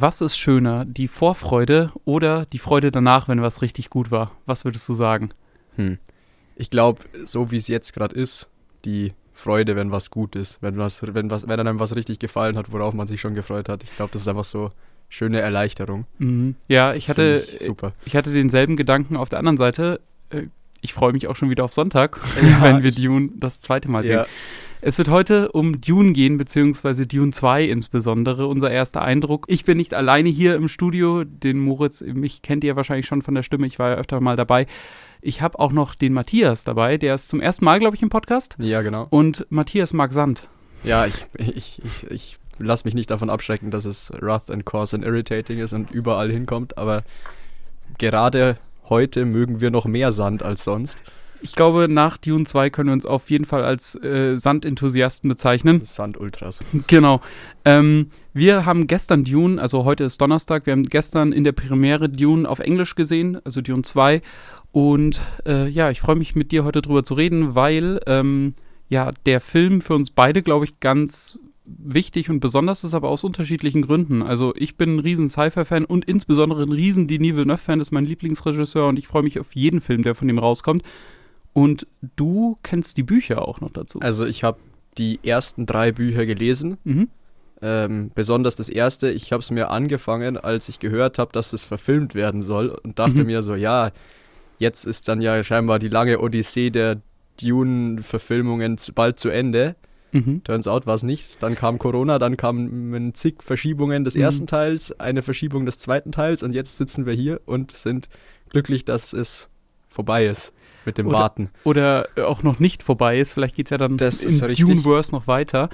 was ist schöner, die Vorfreude oder die Freude danach, wenn was richtig gut war? Was würdest du sagen? Hm. Ich glaube, so wie es jetzt gerade ist, die Freude, wenn was gut ist, wenn was, wenn was, wenn einem was richtig gefallen hat, worauf man sich schon gefreut hat. Ich glaube, das ist einfach so schöne Erleichterung. Mhm. Ja, ich hatte, ich super. ich hatte denselben Gedanken auf der anderen Seite. Äh, Ich freue mich auch schon wieder auf Sonntag, Ja, wenn wir Dune das zweite Mal sehen. Ja, Es wird heute um Dune gehen, beziehungsweise Dune 2 insbesondere, unser erster Eindruck. Ich bin nicht alleine hier im Studio, den Moritz, mich kennt ihr wahrscheinlich schon von der Stimme, ich war ja öfter mal dabei. Ich habe auch noch den Matthias dabei, der ist zum ersten Mal, glaube ich, im Podcast. ja, genau. Und Matthias mag Sand. Ja, ich, ich, ich, ich lasse mich nicht davon abschrecken, dass es rough and coarse and irritating ist und überall hinkommt, aber gerade heute mögen wir noch mehr Sand als sonst. Ich glaube, nach Dune 2 können wir uns auf jeden Fall als äh, Sandenthusiasten bezeichnen. Sand-Ultras. Genau. Ähm, wir haben gestern Dune, also heute ist Donnerstag, wir haben gestern in der Premiere Dune auf Englisch gesehen, also Dune 2. Und äh, ja, ich freue mich mit dir heute drüber zu reden, weil ähm, ja der Film für uns beide, glaube ich, ganz wichtig und besonders ist, aber aus unterschiedlichen Gründen. Also ich bin ein riesen Sci-Fi-Fan und insbesondere ein riesen Denis Villeneuve-Fan, das ist mein Lieblingsregisseur und ich freue mich auf jeden Film, der von ihm rauskommt. Und du kennst die Bücher auch noch dazu. Also ich habe die ersten drei Bücher gelesen, Mhm. ähm, besonders das erste. Ich habe es mir angefangen, als ich gehört habe, dass es verfilmt werden soll und dachte Mhm. mir so, ja, jetzt ist dann ja scheinbar die lange Odyssee der Dune-Verfilmungen bald zu Ende. Mhm. Turns out war es nicht. Dann kam Corona, dann kamen zig Verschiebungen des Mhm. ersten Teils, eine Verschiebung des zweiten Teils und jetzt sitzen wir hier und sind glücklich, dass es vorbei ist mit dem Oder- Warten. oder äh, auch noch nicht vorbei ist. Vielleicht geht es ja dann Das richtig. Duneverse noch weiter.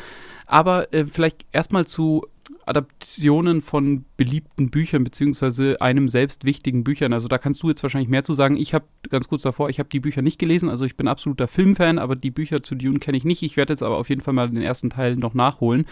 Aber äh, vielleicht erstmal zu Adaptionen von beliebten Büchern, beziehungsweise einem selbst wichtigen Büchern. Also da kannst du jetzt wahrscheinlich mehr zu sagen. Ich habe ganz kurz davor, ich habe die Bücher nicht gelesen, also ich bin absoluter Filmfan, aber die Bücher zu Dune kenne ich nicht. Ich werde jetzt aber auf jeden Fall mal den ersten Teil noch nachholen.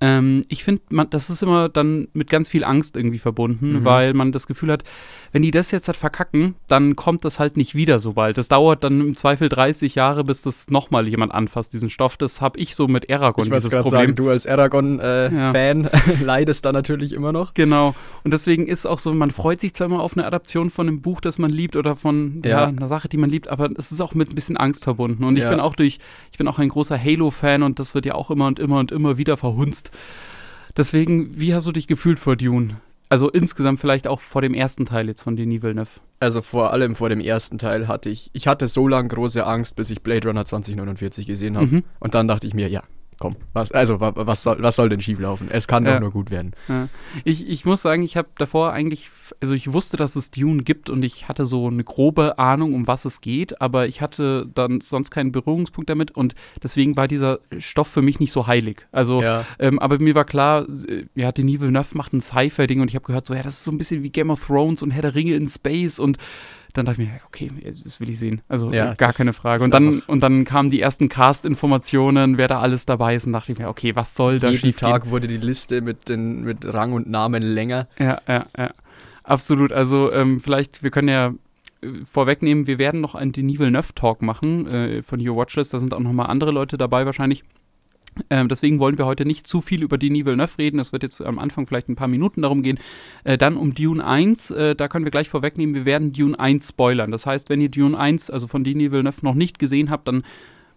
Ähm, ich finde, das ist immer dann mit ganz viel Angst irgendwie verbunden, Mhm. weil man das Gefühl hat, wenn die das jetzt halt verkacken, dann kommt das halt nicht wieder so bald. Das dauert dann im Zweifel 30 Jahre, bis das nochmal jemand anfasst, diesen Stoff. Das habe ich so mit Aragorn, Ich wollte gerade sagen, du als Aragon-Fan Ja. leidest da natürlich immer noch. Genau. Und deswegen ist auch so, man freut sich zwar immer auf eine Adaption von einem Buch, das man liebt oder von ja. Ja. einer Sache, die man liebt, aber es ist auch mit ein bisschen Angst verbunden. Und ich bin auch durch, ich bin auch ein großer Halo-Fan und das wird ja auch immer und immer und immer wieder verhunzt. Deswegen, wie hast du dich gefühlt vor Dune? Also insgesamt vielleicht auch vor dem ersten Teil jetzt von Denis Villeneuve. Also vor allem vor dem ersten Teil hatte ich, ich hatte so lange große Angst, bis ich Blade Runner 2049 gesehen habe. Mhm. Und dann dachte ich mir, ja, komm, was, also wa- was soll, was soll denn schieflaufen? Es kann Ja. doch nur gut werden. Ja. Ich, ich muss sagen, ich habe davor eigentlich, also ich wusste, dass es Dune gibt und ich hatte so eine grobe Ahnung, um was es geht, aber ich hatte dann sonst keinen Berührungspunkt damit und deswegen war dieser Stoff für mich nicht so heilig. Also, Ja. ähm, aber mir war klar, äh, ja, Denis Villeneuve macht ein Sci-Fi-Ding und ich habe gehört, so, ja, das ist so ein bisschen wie Game of Thrones und Herr der Ringe in Space und dann dachte ich mir, okay, das will ich sehen. Also Ja, gar keine Frage. Und dann, und dann kamen die ersten Cast-Informationen, wer da alles dabei ist und dachte ich mir, okay, was soll da Jeden schiefgehen? Tag wurde die Liste mit, den, mit Rang und Namen länger. Ja, ja, ja. Absolut. Also ähm, vielleicht, wir können ja äh, vorwegnehmen, wir werden noch einen Denis Villeneuve-Talk machen äh, von Your Watchlist. Da sind auch nochmal andere Leute dabei wahrscheinlich. Ähm, deswegen wollen wir heute nicht zu viel über Denis Villeneuve reden. Es wird jetzt am Anfang vielleicht ein paar Minuten darum gehen. Äh, dann um Dune 1, äh, da können wir gleich vorwegnehmen, wir werden Dune 1 spoilern. Das heißt, wenn ihr Dune 1, also von Denis Villeneuve, noch nicht gesehen habt, dann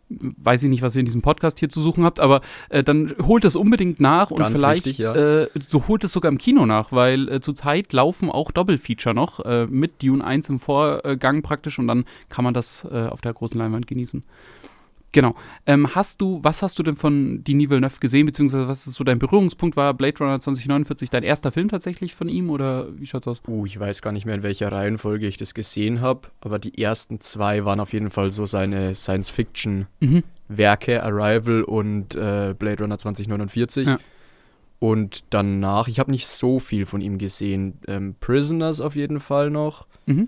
weiß ich nicht, was ihr in diesem Podcast hier zu suchen habt, aber äh, dann holt es unbedingt nach und Ganz vielleicht wichtig, ja. äh, so holt es sogar im Kino nach, weil äh, zurzeit laufen auch Doppelfeature noch äh, mit Dune 1 im Vorgang praktisch und dann kann man das äh, auf der großen Leinwand genießen. Genau. Ähm, hast du, was hast du denn von Denis Villeneuve gesehen, beziehungsweise was ist so dein Berührungspunkt? War Blade Runner 2049 dein erster Film tatsächlich von ihm oder wie schaut's aus? Uh, ich weiß gar nicht mehr, in welcher Reihenfolge ich das gesehen habe, aber die ersten zwei waren auf jeden Fall so seine Science-Fiction-Werke, Mhm. Arrival und äh, Blade Runner 2049. Ja. Und danach, ich habe nicht so viel von ihm gesehen. Ähm, Prisoners auf jeden Fall noch, Mhm.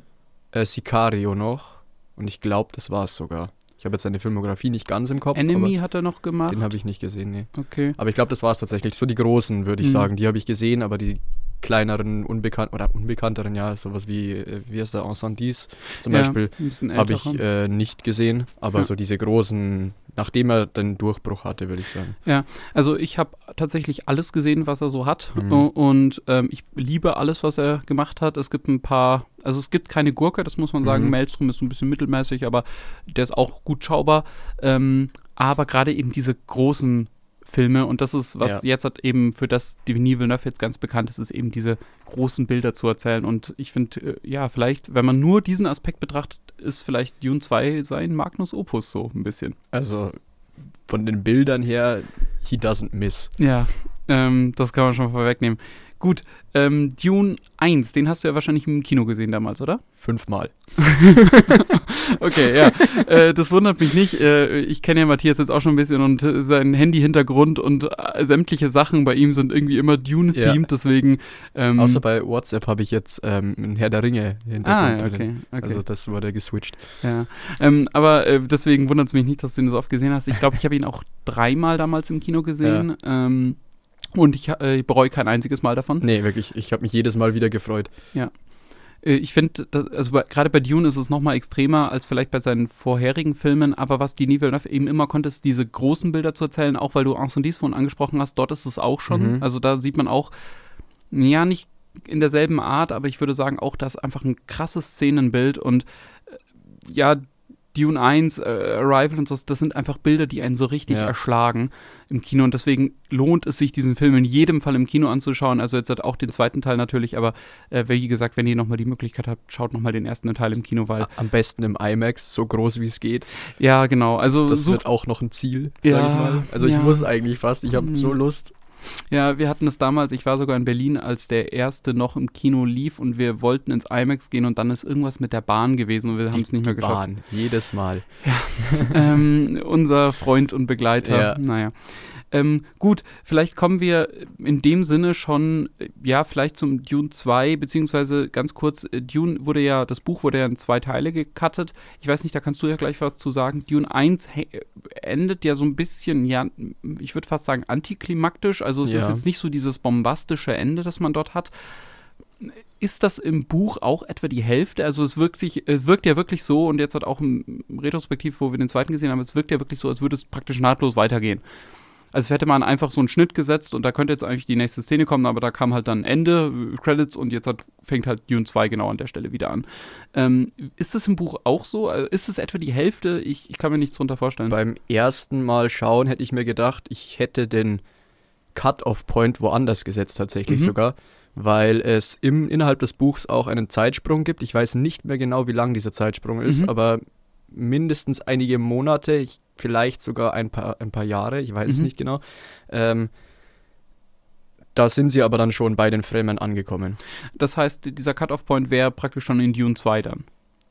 äh, Sicario noch und ich glaube, das war es sogar. Ich habe jetzt seine Filmografie nicht ganz im Kopf, Enemy hat er noch gemacht. den habe ich nicht gesehen, nee. okay. Aber ich glaube, das war es tatsächlich. So die großen, würde ich Mhm. sagen, die habe ich gesehen, aber die kleineren, unbekannten oder unbekannteren, ja, sowas wie, äh, wie heißt der, Ensandis zum Ja, Beispiel, habe ich äh, nicht gesehen. Aber Ja. so diese großen nachdem er den Durchbruch hatte, würde ich sagen. Ja, also ich habe tatsächlich alles gesehen, was er so hat. Mhm. Und ähm, ich liebe alles, was er gemacht hat. Es gibt ein paar, also es gibt keine Gurke, das muss man sagen. Mhm. Maelstrom ist so ein bisschen mittelmäßig, aber der ist auch gut schaubar. Ähm, aber gerade eben diese großen Filme und das ist, was Ja. jetzt hat eben für das Denis Villeneuve jetzt ganz bekannt ist, ist eben diese großen Bilder zu erzählen. Und ich finde, äh, ja, vielleicht, wenn man nur diesen Aspekt betrachtet, ist vielleicht Dune 2 sein Magnus Opus so ein bisschen. Also von den Bildern her, he doesn't miss. Ja, ähm, das kann man schon vorwegnehmen. Gut, ähm, Dune 1, den hast du ja wahrscheinlich im Kino gesehen damals, oder? Fünfmal. Okay, ja. äh, das wundert mich nicht. Äh, ich kenne ja Matthias jetzt auch schon ein bisschen und äh, sein Handy-Hintergrund und äh, sämtliche Sachen bei ihm sind irgendwie immer Dune-themed, deswegen. Ähm, Außer bei WhatsApp habe ich jetzt ähm, einen Herr der Ringe Ah, ja, drin. okay. okay. Also das wurde geswitcht. ja. Ähm, aber äh, deswegen wundert es mich nicht, dass du ihn so oft gesehen hast. Ich glaube, ich habe ihn auch dreimal damals im Kino gesehen. Ähm, und ich äh, bereue kein einziges Mal davon. Nee, wirklich. Ich habe mich jedes Mal wieder gefreut. Äh, Ich finde, also gerade bei Dune ist es noch mal extremer als vielleicht bei seinen vorherigen Filmen, aber was Denis Villeneuve eben immer konnte, ist diese großen Bilder zu erzählen, auch weil du Incendis vorhin angesprochen hast, dort ist es auch schon. Mhm. Also da sieht man auch, ja, nicht in derselben Art, aber ich würde sagen auch, das ist einfach ein krasses Szenenbild und äh, ja, Dune 1, äh, Arrival und so, das sind einfach Bilder, die einen so richtig Ja. erschlagen im Kino und deswegen lohnt es sich, diesen Film in jedem Fall im Kino anzuschauen. Also jetzt hat auch den zweiten Teil natürlich, aber äh, wie gesagt, wenn ihr nochmal die Möglichkeit habt, schaut nochmal den ersten Teil im Kino, weil, Am besten im IMAX, so groß wie es geht. ja, genau, also Das wird auch noch ein Ziel, sag Ja, ich mal. Also ich ja. muss eigentlich fast. Ich habe so Lust. Ja, wir hatten es damals, ich war sogar in Berlin, als der erste noch im Kino lief und wir wollten ins IMAX gehen und dann ist irgendwas mit der Bahn gewesen und wir haben es nicht mehr Die geschafft. Bahn, jedes Mal. ähm, unser Freund und Begleiter. Ja. Naja. Ähm, gut, vielleicht kommen wir in dem Sinne schon, äh, ja, vielleicht zum Dune 2, beziehungsweise ganz kurz, äh, Dune wurde ja, das Buch wurde ja in zwei Teile gecuttet. Ich weiß nicht, da kannst du ja gleich was zu sagen. Dune 1 he- endet ja so ein bisschen, ja, ich würde fast sagen, antiklimaktisch. Also es ist Ja. jetzt nicht so dieses bombastische Ende, das man dort hat. Ist das im Buch auch etwa die Hälfte? Also es wirkt sich, es wirkt ja wirklich so, und jetzt hat auch im Retrospektiv, wo wir den zweiten gesehen haben, es wirkt ja wirklich so, als würde es praktisch nahtlos weitergehen. Also hätte man einfach so einen Schnitt gesetzt und da könnte jetzt eigentlich die nächste Szene kommen, aber da kam halt dann Ende, äh, Credits und jetzt hat, fängt halt Dune 2 genau an der Stelle wieder an. Ähm, ist das im Buch auch so? Also Ist es etwa die Hälfte? Ich, ich kann mir nichts drunter vorstellen. Beim ersten Mal schauen hätte ich mir gedacht, ich hätte den Cut-off-Point woanders gesetzt, tatsächlich Mhm. sogar. Weil es im, innerhalb des Buchs auch einen Zeitsprung gibt. Ich weiß nicht mehr genau, wie lang dieser Zeitsprung ist, Mhm. aber mindestens einige Monate, ich, vielleicht sogar ein paar, ein paar Jahre, ich weiß es Mhm. nicht genau. Ähm, da sind sie aber dann schon bei den Fremen angekommen. Das heißt, dieser Cut-Off-Point wäre praktisch schon in Dune 2 dann.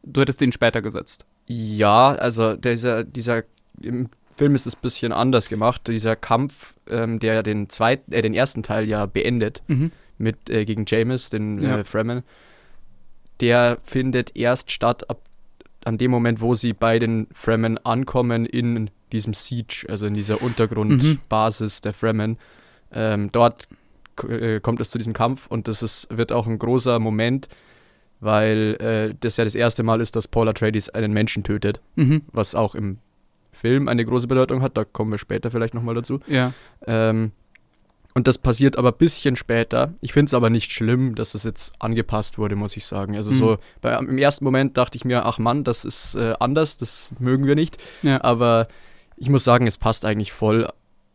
Du hättest den später gesetzt. Ja, also dieser, dieser im Film ist es ein bisschen anders gemacht. Dieser Kampf, ähm, der den zweiten, äh, den ersten Teil ja beendet Mhm. mit äh, gegen Jameis, den Ja. äh, Fremen, der findet erst statt ab an dem Moment, wo sie bei den Fremen ankommen in diesem Siege, also in dieser Untergrundbasis der Fremen. Ähm, dort äh, kommt es zu diesem Kampf und das ist, wird auch ein großer Moment, weil äh, das ja das erste Mal ist, dass Paul Atreides einen Menschen tötet Mhm. was auch im Film eine große Bedeutung hat. Da kommen wir später vielleicht nochmal dazu. Ja. Ähm, und das passiert aber ein bisschen später. Ich finde es aber nicht schlimm, dass es jetzt angepasst wurde, muss ich sagen. Also Mhm. so, bei, im ersten Moment dachte ich mir, ach Mann, das ist äh, anders, das mögen wir nicht. Ja. Aber ich muss sagen, es passt eigentlich voll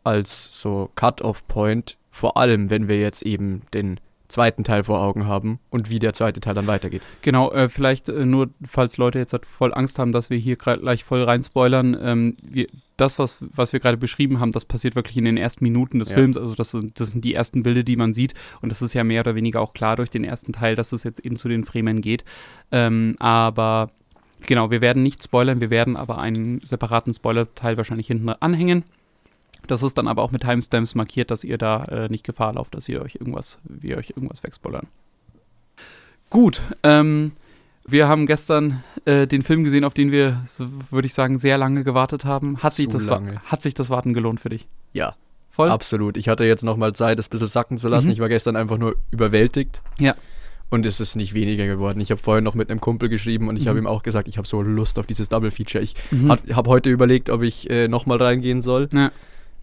als so Cut-off-Point, vor allem wenn wir jetzt eben den zweiten Teil vor Augen haben und wie der zweite Teil dann weitergeht. Genau, äh, vielleicht äh, nur, falls Leute jetzt halt voll Angst haben, dass wir hier gleich voll rein spoilern. Ähm, wir, das, was, was wir gerade beschrieben haben, das passiert wirklich in den ersten Minuten des Ja. Films. Also das sind, das sind die ersten Bilder, die man sieht. Und das ist ja mehr oder weniger auch klar durch den ersten Teil, dass es jetzt eben zu den Fremen geht. Ähm, aber genau, wir werden nicht spoilern, wir werden aber einen separaten Spoiler-Teil wahrscheinlich hinten anhängen. Das ist dann aber auch mit Timestamps markiert, dass ihr da äh, nicht Gefahr lauft, dass ihr euch irgendwas, wir euch irgendwas wegspoilern. Gut, ähm, wir haben gestern äh, den Film gesehen, auf den wir, so würde ich sagen, sehr lange gewartet haben. Hat sich, das, lange. hat sich das Warten gelohnt für dich? Ja, Voll? Absolut. Ich hatte jetzt nochmal Zeit, das ein bisschen sacken zu lassen. Mhm. Ich war gestern einfach nur überwältigt. Ja. Und es ist nicht weniger geworden. Ich habe vorhin noch mit einem Kumpel geschrieben und ich mhm. habe ihm auch gesagt, ich habe so Lust auf dieses Double Feature. Ich mhm. habe heute überlegt, ob ich äh, nochmal reingehen soll. Ja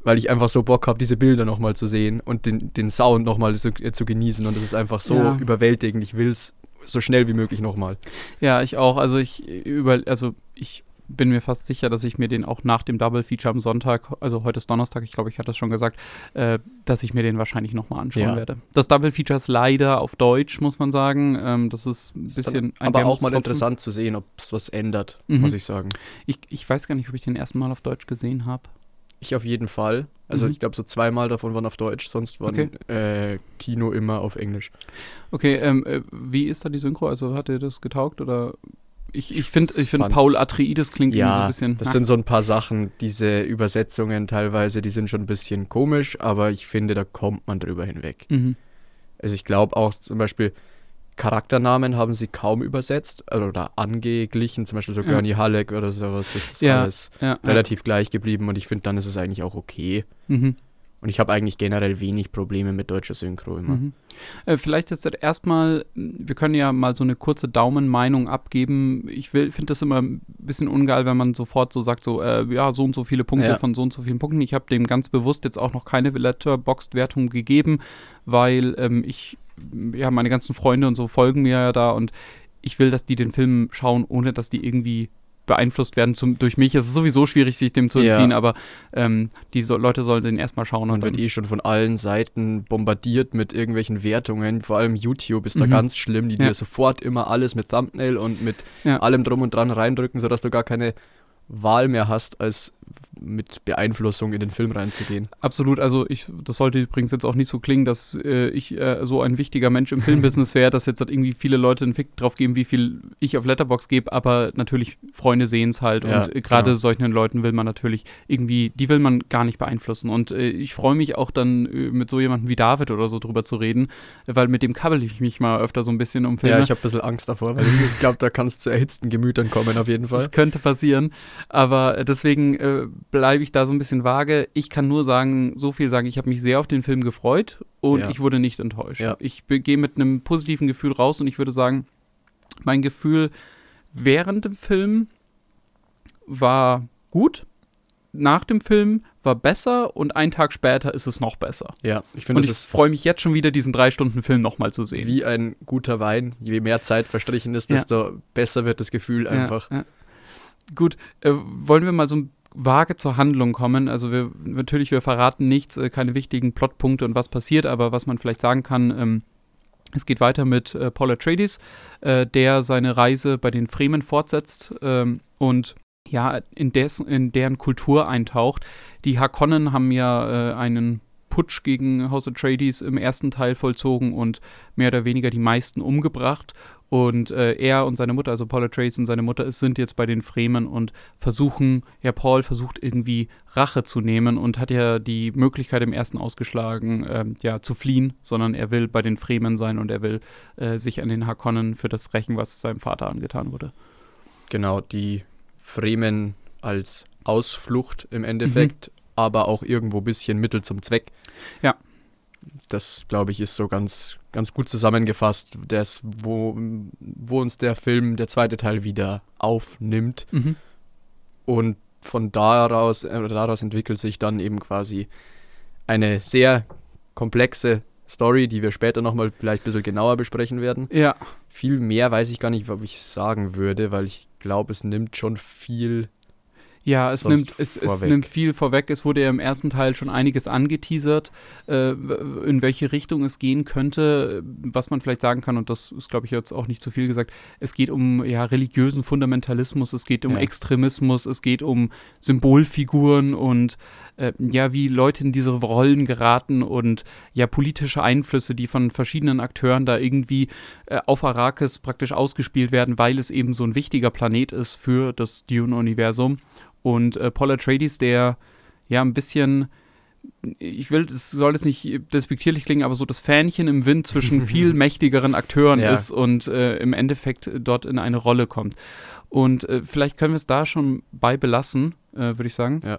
weil ich einfach so Bock habe, diese Bilder nochmal zu sehen und den, den Sound nochmal zu, äh, zu genießen. Und das ist einfach so ja. überwältigend. Ich will es so schnell wie möglich nochmal. Ja, ich auch. Also ich über, also ich bin mir fast sicher, dass ich mir den auch nach dem Double Feature am Sonntag, also heute ist Donnerstag, ich glaube, ich hatte das schon gesagt, äh, dass ich mir den wahrscheinlich nochmal anschauen ja. werde. Das Double Feature ist leider auf Deutsch, muss man sagen. Ähm, das ist ein bisschen ein Aber auch mal interessant zu sehen, ob es was ändert, mhm. muss ich sagen. Ich, ich weiß gar nicht, ob ich den ersten Mal auf Deutsch gesehen habe. Ich auf jeden Fall. Also mhm. ich glaube, so zweimal davon waren auf Deutsch, sonst waren okay. äh, Kino immer auf Englisch. Okay, ähm, äh, wie ist da die Synchro? Also hat dir das getaugt oder ich, ich finde, ich find Paul Atreides klingt ja, so ein bisschen. Das sind so ein paar Sachen, diese Übersetzungen teilweise, die sind schon ein bisschen komisch, aber ich finde, da kommt man drüber hinweg. Mhm. Also ich glaube auch zum Beispiel, Charakternamen haben sie kaum übersetzt oder angeglichen, zum Beispiel so ja. Gurney Halleck oder sowas. Das ist ja, alles ja, relativ gleich geblieben und ich finde, dann ist es eigentlich auch okay. Mhm. Und ich habe eigentlich generell wenig Probleme mit deutscher Synchro immer. Mhm. Äh, vielleicht jetzt erstmal, wir können ja mal so eine kurze Daumenmeinung abgeben. Ich finde das immer ein bisschen ungeil, wenn man sofort so sagt, so, äh, ja, so und so viele Punkte ja. von so und so vielen Punkten. Ich habe dem ganz bewusst jetzt auch noch keine Letterboxd-Wertung gegeben, weil ähm, ich ja, meine ganzen Freunde und so folgen mir ja da und ich will, dass die den Film schauen, ohne dass die irgendwie beeinflusst werden zum, durch mich. Es ist sowieso schwierig, sich dem zu entziehen, ja. aber ähm, die so, Leute sollen den erstmal schauen. Man wird eh schon von allen Seiten bombardiert mit irgendwelchen Wertungen. Vor allem YouTube ist mhm. da ganz schlimm, die ja. dir sofort immer alles mit Thumbnail und mit ja. allem drum und dran reindrücken, sodass du gar keine Wahl mehr hast, als mit Beeinflussung in den Film reinzugehen. Absolut, also ich, das sollte übrigens jetzt auch nicht so klingen, dass äh, ich äh, so ein wichtiger Mensch im Filmbusiness wäre, dass jetzt halt irgendwie viele Leute einen Fick drauf geben, wie viel ich auf Letterbox gebe, aber natürlich Freunde sehen es halt ja, und äh, gerade genau. solchen Leuten will man natürlich irgendwie, die will man gar nicht beeinflussen und äh, ich freue mich auch dann äh, mit so jemandem wie David oder so drüber zu reden, weil mit dem kabbel ich mich mal öfter so ein bisschen um Filme. Ja, ich habe ein bisschen Angst davor, weil ich glaube, da kann es zu erhitzten Gemütern kommen auf jeden Fall. Das könnte passieren, aber deswegen bleibe ich da so ein bisschen vage. Ich kann nur sagen, so viel sagen, ich habe mich sehr auf den Film gefreut und ja. ich wurde nicht enttäuscht. Ja. Ich gehe mit einem positiven Gefühl raus und ich würde sagen, mein Gefühl während dem Film war gut. Nach dem Film war besser und einen Tag später ist es noch besser. Ja, ich finde, ich freue mich jetzt schon wieder, diesen drei Stunden Film nochmal zu sehen. Wie ein guter Wein. Je mehr Zeit verstrichen ist, desto ja. besser wird das Gefühl einfach. Ja, Gut, äh, wollen wir mal so ein vage zur Handlung kommen. Also wir natürlich, wir verraten nichts, äh, keine wichtigen Plotpunkte und was passiert, aber was man vielleicht sagen kann, ähm, es geht weiter mit äh, Paul Atreides, äh, der seine Reise bei den Fremen fortsetzt ähm, und ja, in, des, in deren Kultur eintaucht. Die Hakonnen haben ja äh, einen Putsch gegen House Atreides im ersten Teil vollzogen und mehr oder weniger die meisten umgebracht. Und äh, er und seine Mutter, also Paula Trace und seine Mutter, sind jetzt bei den Fremen und versuchen, ja, Paul versucht irgendwie Rache zu nehmen und hat ja die Möglichkeit im ersten ausgeschlagen, ähm, ja, zu fliehen, sondern er will bei den Fremen sein und er will äh, sich an den Hakonnen für das rächen, was seinem Vater angetan wurde. Genau, die Fremen als Ausflucht im Endeffekt, mhm. aber auch irgendwo ein bisschen Mittel zum Zweck. Ja das, glaube ich, ist so ganz, ganz gut zusammengefasst, das, wo, wo uns der Film, der zweite Teil, wieder aufnimmt. Mhm. Und von daraus, äh, daraus entwickelt sich dann eben quasi eine sehr komplexe Story, die wir später nochmal vielleicht ein bisschen genauer besprechen werden. Ja. Viel mehr weiß ich gar nicht, was ich sagen würde, weil ich glaube, es nimmt schon viel ja, es nimmt, es, es, nimmt viel vorweg. Es wurde ja im ersten Teil schon einiges angeteasert, äh, in welche Richtung es gehen könnte. Was man vielleicht sagen kann, und das ist, glaube ich, jetzt auch nicht zu viel gesagt, es geht um ja, religiösen Fundamentalismus, es geht um ja. Extremismus, es geht um Symbolfiguren und äh, ja, wie Leute in diese Rollen geraten und ja, politische Einflüsse, die von verschiedenen Akteuren da irgendwie äh, auf Arrakis praktisch ausgespielt werden, weil es eben so ein wichtiger Planet ist für das Dune-Universum. Und äh, Paul Atreides, der ja ein bisschen ich will, es soll jetzt nicht despektierlich klingen, aber so das Fähnchen im Wind zwischen viel mächtigeren Akteuren ja. ist und äh, im Endeffekt dort in eine Rolle kommt. Und äh, vielleicht können wir es da schon bei belassen, äh, würde ich sagen. Ja.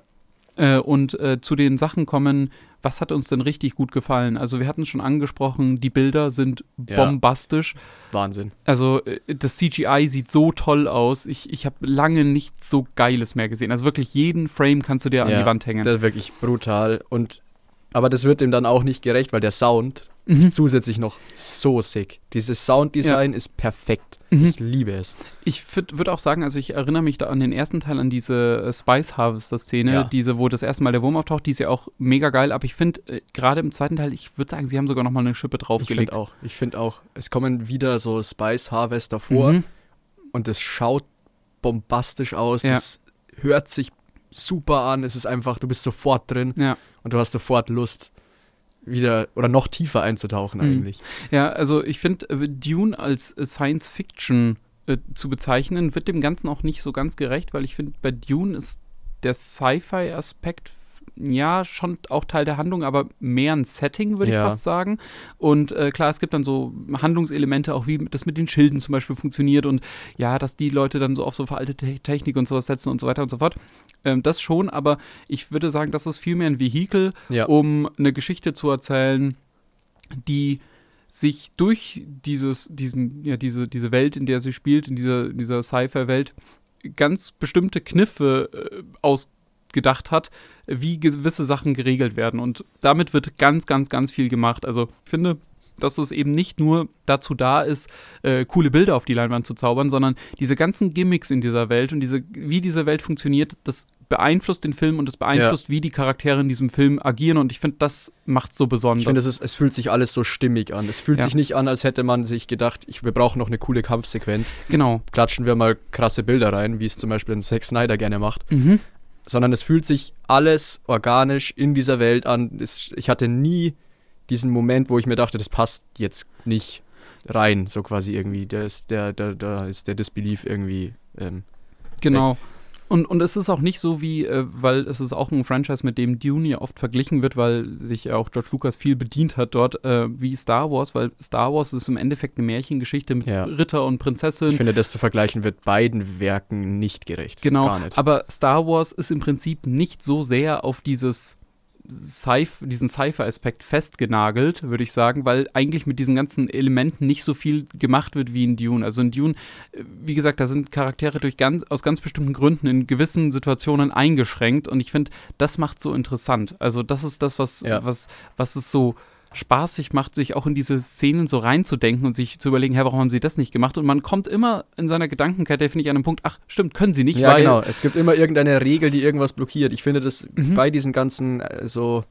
Äh, und äh, zu den Sachen kommen, was hat uns denn richtig gut gefallen? Also wir hatten es schon angesprochen, die Bilder sind Ja. bombastisch. Wahnsinn. Also äh, das CGI sieht so toll aus. Ich, ich habe lange nichts so Geiles mehr gesehen. Also wirklich jeden Frame kannst du dir an Ja, die Wand hängen. Das ist wirklich brutal. Und, aber das wird dem dann auch nicht gerecht, weil der Sound Mhm. ist zusätzlich noch so sick. Dieses Sounddesign ist perfekt. Mhm. Ich liebe es. Ich würde auch sagen, also ich erinnere mich da an den ersten Teil, an diese äh, Spice Harvester-Szene, Ja. diese, wo das erste Mal der Wurm auftaucht, die ist ja auch mega geil, aber ich finde, äh, gerade im zweiten Teil, ich würde sagen, sie haben sogar nochmal eine Schippe Ich draufgelegt. finde auch. Ich finde auch, es kommen wieder so Spice Harvester vor Mhm. und es schaut bombastisch aus. Ja. Das hört sich super an. Es ist einfach, du bist sofort drin Ja. und du hast sofort Lust, wieder oder noch tiefer einzutauchen Mhm. eigentlich. Ja, also ich finde, äh, Dune als äh, Science Fiction äh, zu bezeichnen, wird dem Ganzen auch nicht so ganz gerecht, weil ich finde, bei Dune ist der Sci-Fi-Aspekt ja schon auch Teil der Handlung, aber mehr ein Setting, würde Ja. ich fast sagen. Und äh, klar, es gibt dann so Handlungselemente, auch wie das mit den Schilden zum Beispiel funktioniert und ja, dass die Leute dann so auf so veraltete Te- Technik und sowas setzen und so weiter und so fort. Ähm, das schon, aber ich würde sagen, das ist vielmehr ein Vehikel, Ja. um eine Geschichte zu erzählen, die sich durch dieses, diesen, ja, diese, diese Welt, in der sie spielt, in dieser, dieser Sci-Fi-Welt, ganz bestimmte Kniffe äh, ausgedacht hat, wie gewisse Sachen geregelt werden. Und damit wird ganz, ganz, ganz viel gemacht. Also ich finde, dass es eben nicht nur dazu da ist, äh, coole Bilder auf die Leinwand zu zaubern, sondern diese ganzen Gimmicks in dieser Welt und diese, wie diese Welt funktioniert, das beeinflusst den Film und das beeinflusst, wie die Charaktere in diesem Film agieren. Und ich finde, das macht so besonders. Ich finde, es, es fühlt sich alles so stimmig an. Es fühlt Ja. sich nicht an, als hätte man sich gedacht, ich, wir brauchen noch eine coole Kampfsequenz. genau. Klatschen wir mal krasse Bilder rein, wie es zum Beispiel ein Zack Snyder gerne macht. Mhm. Sondern es fühlt sich alles organisch in dieser Welt an. Ich hatte nie diesen Moment, wo ich mir dachte, das passt jetzt nicht rein, so quasi irgendwie. Da ist der, der, da ist der Disbelief irgendwie. Ähm, Genau. Und, und es ist auch nicht so wie, äh, weil es ist auch ein Franchise, mit dem Dune ja oft verglichen wird, weil sich ja auch George Lucas viel bedient hat dort, äh, wie Star Wars, weil Star Wars ist im Endeffekt eine Märchengeschichte mit Ja. Ritter und Prinzessin. ich finde, das zu vergleichen wird beiden Werken nicht gerecht. Genau, nicht. aber Star Wars ist im Prinzip nicht so sehr auf dieses Sci diesen Sci-Fi-Aspekt festgenagelt, würde ich sagen, weil eigentlich mit diesen ganzen Elementen nicht so viel gemacht wird wie in Dune. Also in Dune, äh, wie gesagt, da sind Charaktere durch ganz, aus ganz bestimmten Gründen in gewissen Situationen eingeschränkt und ich finde, das macht so interessant. Also das ist das, was, Ja. was, was es so spaßig macht, sich auch in diese Szenen so reinzudenken und sich zu überlegen, hä, warum haben sie das nicht gemacht? Und man kommt immer in seiner Gedankenkette, finde ich, an den Punkt, ach, stimmt, können sie nicht, ja, weil genau. Es gibt immer irgendeine Regel, die irgendwas blockiert. Ich finde das Mhm. bei diesen ganzen äh, so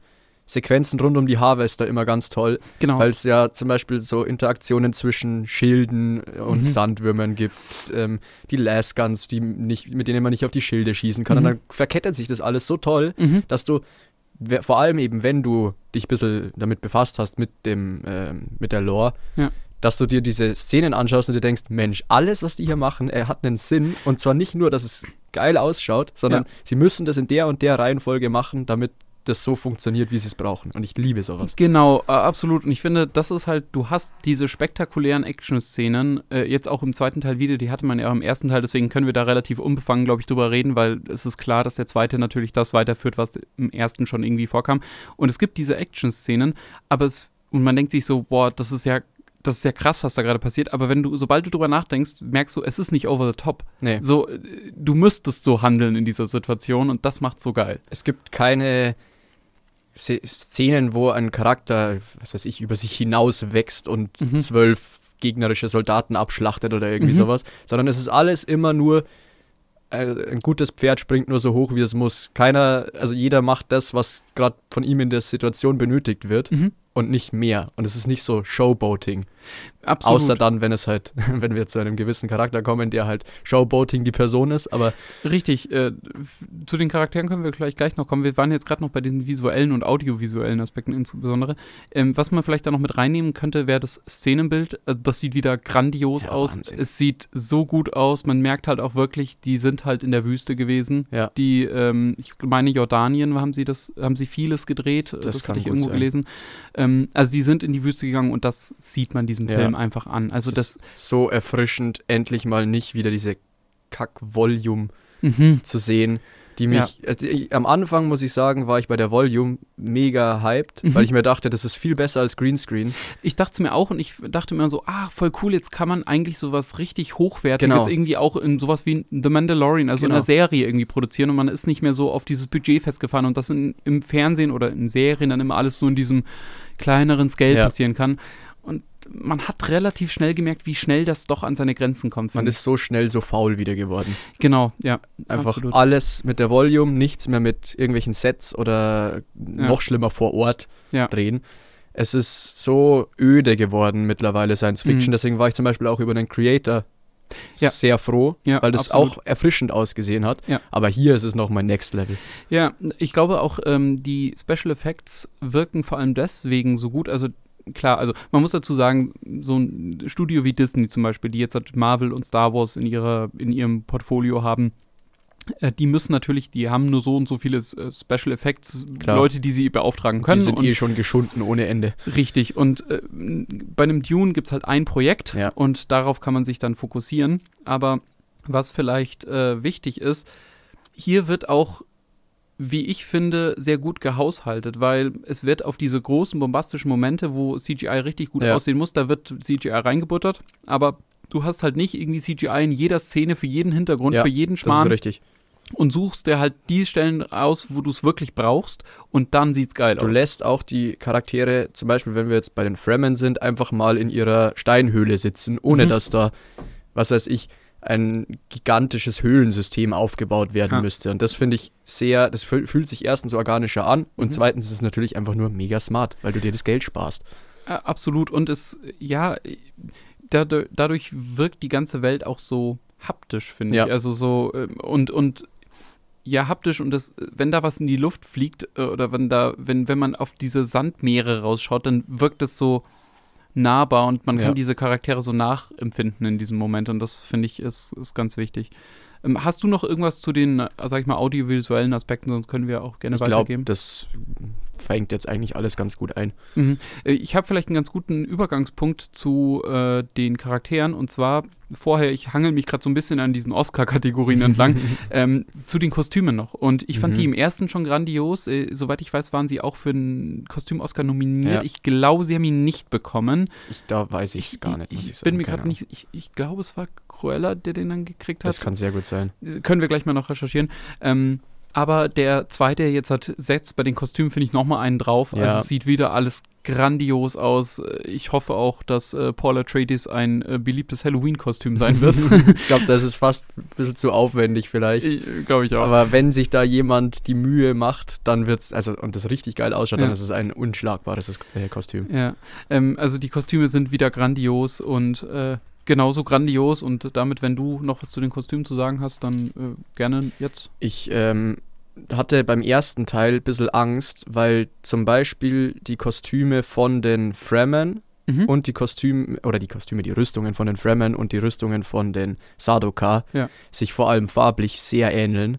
Sequenzen rund um die Harvester immer ganz toll, genau. weil es ja zum Beispiel so Interaktionen zwischen Schilden und Mhm. Sandwürmern gibt, ähm, die Lasguns, die nicht, mit denen man nicht auf die Schilde schießen kann. Und Mhm. dann verkettet sich das alles so toll, Mhm. dass du vor allem eben, wenn du dich ein bisschen damit befasst hast, mit dem, ähm, mit der Lore, Ja. dass du dir diese Szenen anschaust und dir denkst, Mensch, alles, was die hier machen, er hat einen Sinn. Und zwar nicht nur, dass es geil ausschaut, sondern Ja. sie müssen das in der und der Reihenfolge machen, damit das so funktioniert, wie sie es brauchen. Und ich liebe sowas. Genau, äh, absolut. Und ich finde, das ist halt, du hast diese spektakulären Action-Szenen, äh, jetzt auch im zweiten Teil wieder, die hatte man ja auch im ersten Teil, deswegen können wir da relativ unbefangen, glaube ich, drüber reden, weil es ist klar, dass der zweite natürlich das weiterführt, was im ersten schon irgendwie vorkam. Und es gibt diese Action-Szenen, aber es, und man denkt sich so, boah, das ist ja, das ist ja krass, was da gerade passiert, aber wenn du, sobald du drüber nachdenkst, merkst du, es ist nicht over the top. Nee. So, äh, du müsstest so handeln in dieser Situation und das macht so geil. Es gibt keine Szenen, wo ein Charakter, was weiß ich, über sich hinaus wächst und Mhm. zwölf gegnerische Soldaten abschlachtet oder irgendwie Mhm. sowas, sondern es ist alles immer nur äh, ein gutes Pferd springt nur so hoch, wie es muss. Keiner, also jeder macht das, was gerade von ihm in der Situation benötigt wird Mhm. Und nicht mehr. Und es ist nicht so Showboating. Absolut. Außer dann, wenn es halt, wenn wir zu einem gewissen Charakter kommen, der halt Showboating die Person ist, aber Richtig, äh, zu den Charakteren können wir vielleicht gleich noch kommen. Wir waren jetzt gerade noch bei diesen visuellen und audiovisuellen Aspekten insbesondere. Ähm, was man vielleicht da noch mit reinnehmen könnte, wäre das Szenenbild. Äh, das sieht wieder grandios Ja, aus. Wahnsinn. Es sieht so gut aus. Man merkt halt auch wirklich, die sind halt in der Wüste gewesen. Ja. Die, ähm, ich meine, Jordanien haben sie das, haben sie vieles gedreht. Das, kann hatte ich irgendwo sein. gelesen. Ähm, also die sind in die Wüste gegangen und das sieht man diesem Ja. Film einfach an. Also das. ist so erfrischend, endlich mal nicht wieder diese Kack-Volume Mhm. zu sehen, die mich, ja. also, am Anfang muss ich sagen, war ich bei der Volume mega hyped, mhm. weil ich mir dachte, das ist viel besser als Greenscreen. Ich dachte es mir auch und ich dachte mir so, ah, voll cool, jetzt kann man eigentlich sowas richtig Hochwertiges genau. irgendwie auch in sowas wie The Mandalorian, also genau. in einer Serie irgendwie produzieren und man ist nicht mehr so auf dieses Budget festgefahren und das in, im Fernsehen oder in Serien dann immer alles so in diesem kleineren Scale ja. passieren kann. Und man hat relativ schnell gemerkt, wie schnell das doch an seine Grenzen kommt. Man ist so schnell so faul wieder geworden. Genau, ja. Einfach absolut. alles mit der Volume, nichts mehr mit irgendwelchen Sets oder ja. noch schlimmer vor Ort ja. drehen. Es ist so öde geworden mittlerweile Science Fiction. Mhm. Deswegen war ich zum Beispiel auch über den Creator ja. sehr froh, ja, weil das absolut. auch erfrischend ausgesehen hat. Ja. Aber hier ist es noch mein Next Level. Ja, ich glaube auch, ähm, die Special Effects wirken vor allem deswegen so gut. Also klar, also man muss dazu sagen, so ein Studio wie Disney zum Beispiel, die jetzt halt Marvel und Star Wars in, ihrer, in ihrem Portfolio haben, die müssen natürlich, die haben nur so und so viele äh, Special Effects Klar. Leute, die sie beauftragen können. Die sind eh schon geschunden ohne Ende. Richtig. Und äh, bei einem Dune gibt es halt ein Projekt ja. und darauf kann man sich dann fokussieren. Aber was vielleicht äh, wichtig ist, hier wird auch wie ich finde, sehr gut gehaushaltet, weil es wird auf diese großen bombastischen Momente, wo CGI richtig gut ja. aussehen muss, da wird CGI reingebuttert, aber du hast halt nicht irgendwie CGI in jeder Szene für jeden Hintergrund, ja, für jeden Schmarrn. Das ist richtig. Und suchst dir halt die Stellen aus, wo du es wirklich brauchst und dann sieht's geil du aus. Du lässt auch die Charaktere, zum Beispiel wenn wir jetzt bei den Fremen sind, einfach mal in ihrer Steinhöhle sitzen, ohne mhm. dass da, was weiß ich, ein gigantisches Höhlensystem aufgebaut werden ja. müsste. Und das finde ich sehr, das fühlt sich erstens organischer an und mhm. zweitens ist es natürlich einfach nur mega smart, weil du dir das Geld sparst. Ja, absolut. Und es, ja, dadurch, dadurch wirkt die ganze Welt auch so haptisch, finde ja. ich. Also so, ähm, und, und ja, haptisch und das, wenn da was in die Luft fliegt äh, oder wenn da, wenn, wenn man auf diese Sandmeere rausschaut, dann wirkt es so nahbar und man ja. kann diese Charaktere so nachempfinden in diesem Moment und das finde ich ist, ist ganz wichtig. Ähm, hast du noch irgendwas zu den, äh, sag ich mal, audiovisuellen Aspekten, sonst können wir auch gerne ich weitergeben? Ich glaube, das fängt jetzt eigentlich alles ganz gut ein. Mhm. Äh, ich habe vielleicht einen ganz guten Übergangspunkt zu äh, den Charakteren und zwar vorher, ich hangel mich gerade so ein bisschen an diesen Oscar-Kategorien entlang, ähm, zu den Kostümen noch. Und ich fand mhm. die im ersten schon grandios. Äh, soweit ich weiß, waren sie auch für einen Kostüm-Oscar nominiert. Ja. Ich glaube, sie haben ihn nicht bekommen. Ich, da weiß ich es gar nicht, muss ich, ich bin mir gerade nicht, ich, ich glaube, es war Cruella, der den dann gekriegt hat. Das kann sehr gut sein. Können wir gleich mal noch recherchieren. Ähm, aber der zweite jetzt hat setzt bei den Kostümen, finde ich, nochmal einen drauf. Ja. Also es sieht wieder alles grandios aus. Ich hoffe auch, dass äh, Paula Atreides ein äh, beliebtes Halloween-Kostüm sein wird. ich glaube, das ist fast ein bisschen zu aufwendig vielleicht. Glaube ich auch. Aber wenn sich da jemand die Mühe macht, dann wird es, also und das richtig geil ausschaut, ja. dann ist es ein unschlagbares äh, Kostüm. Ja, ähm, also die Kostüme sind wieder grandios und äh, genauso grandios. Und damit, wenn du noch was zu den Kostümen zu sagen hast, dann äh, gerne jetzt. Ich ähm, hatte beim ersten Teil ein bisschen Angst, weil zum Beispiel die Kostüme von den Fremen mhm. und die Kostüme, oder die Kostüme, die Rüstungen von den Fremen und die Rüstungen von den Sadoka ja. sich vor allem farblich sehr ähneln.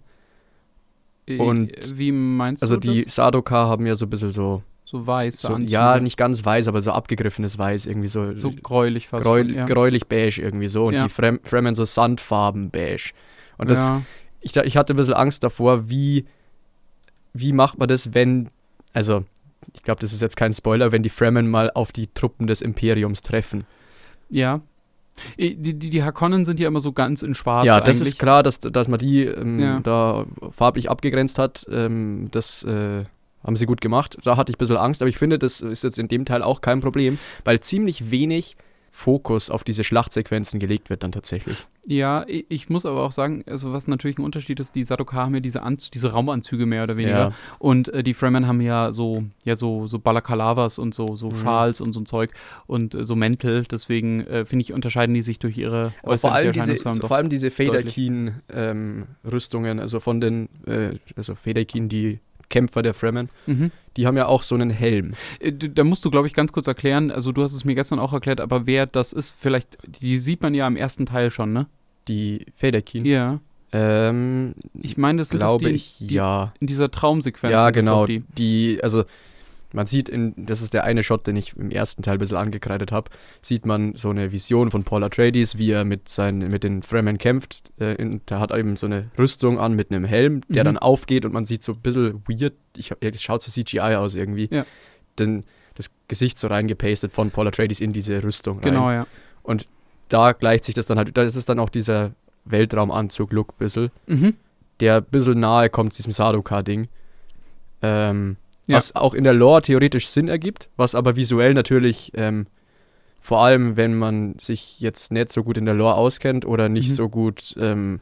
Und wie meinst also du? Also die Sadoka haben ja so ein bisschen so so weiß. So, ja, nicht ganz weiß, aber so abgegriffenes Weiß, irgendwie so. So gräulich fast. Gräul, ja. Gräulich beige irgendwie so. Und ja. die Frem Fremen so Sandfarben beige. Und das, ja. ich, ich hatte ein bisschen Angst davor, wie, wie macht man das, wenn, also, ich glaube, das ist jetzt kein Spoiler, wenn die Fremen mal auf die Truppen des Imperiums treffen. Ja, die, die, die Hakonnen sind ja immer so ganz in schwarz. Ja, das eigentlich. ist klar, dass, dass man die ähm, ja. da farblich abgegrenzt hat. Ähm, das äh, haben sie gut gemacht. Da hatte ich ein bisschen Angst, aber ich finde, das ist jetzt in dem Teil auch kein Problem, weil ziemlich wenig Fokus auf diese Schlachtsequenzen gelegt wird dann tatsächlich. Ja, ich muss aber auch sagen, also was natürlich ein Unterschied ist, die Sadoka haben ja diese, Anz diese Raumanzüge mehr oder weniger ja. und äh, die Fremen haben ja so, ja so, so Balakalavas und so, so mhm. Schals und so ein Zeug und äh, so Mäntel, deswegen äh, finde ich, unterscheiden die sich durch ihre aber vor allem diese, vor allem diese Federkin-Rüstungen, ähm, also von den, äh, also Federkin, die Kämpfer der Fremen, mhm. die haben ja auch so einen Helm. Äh, da musst du, glaube ich, ganz kurz erklären, also du hast es mir gestern auch erklärt, aber wer das ist, vielleicht, die sieht man ja im ersten Teil schon, ne? Die Federkin? Ja. Ähm, ich meine, das glaube die, ich, die, ja. In dieser Traumsequenz. Ja, genau. Die. die, also man sieht, in, das ist der eine Shot, den ich im ersten Teil ein bisschen angekreidet habe, sieht man so eine Vision von Paul Atreides, wie er mit, seinen, mit den Fremen kämpft. Äh, der hat eben so eine Rüstung an mit einem Helm, der mhm. dann aufgeht und man sieht so ein bisschen weird, ich, es schaut so CGI aus irgendwie, ja. denn das Gesicht so reingepastet von Paul Atreides in diese Rüstung rein. Genau, ja. Und da gleicht sich das dann halt, da ist es dann auch dieser Weltraumanzug-Look ein bisschen, mhm. der ein bisschen nahe kommt diesem Sadoka-Ding. Ähm, ja. Was auch in der Lore theoretisch Sinn ergibt, was aber visuell natürlich, ähm, vor allem wenn man sich jetzt nicht so gut in der Lore auskennt oder nicht mhm. so gut, ähm,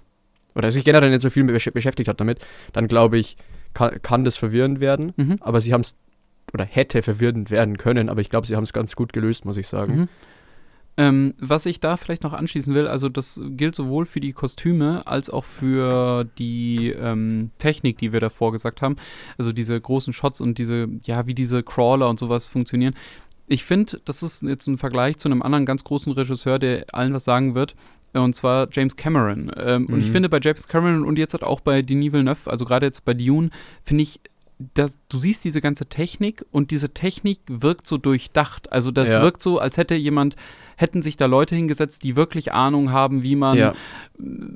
oder sich generell nicht so viel besch beschäftigt hat damit, dann glaube ich, kann, kann, das verwirrend werden. Mhm. Aber sie haben es, oder hätte verwirrend werden können, aber ich glaube, sie haben es ganz gut gelöst, muss ich sagen. Mhm. Ähm, was ich da vielleicht noch anschließen will, also das gilt sowohl für die Kostüme als auch für die ähm, Technik, die wir davor gesagt haben. Also diese großen Shots und diese, ja, wie diese Crawler und sowas funktionieren. Ich finde, das ist jetzt ein Vergleich zu einem anderen ganz großen Regisseur, der allen was sagen wird. Und zwar James Cameron. Ähm, mhm. Und ich mhm. finde bei James Cameron und jetzt halt auch bei Denis Villeneuve, also gerade jetzt bei Dune, finde ich, das, du siehst diese ganze Technik und diese Technik wirkt so durchdacht. Also das ja. wirkt so, als hätte jemand hätten sich da Leute hingesetzt, die wirklich Ahnung haben, wie man. Ja.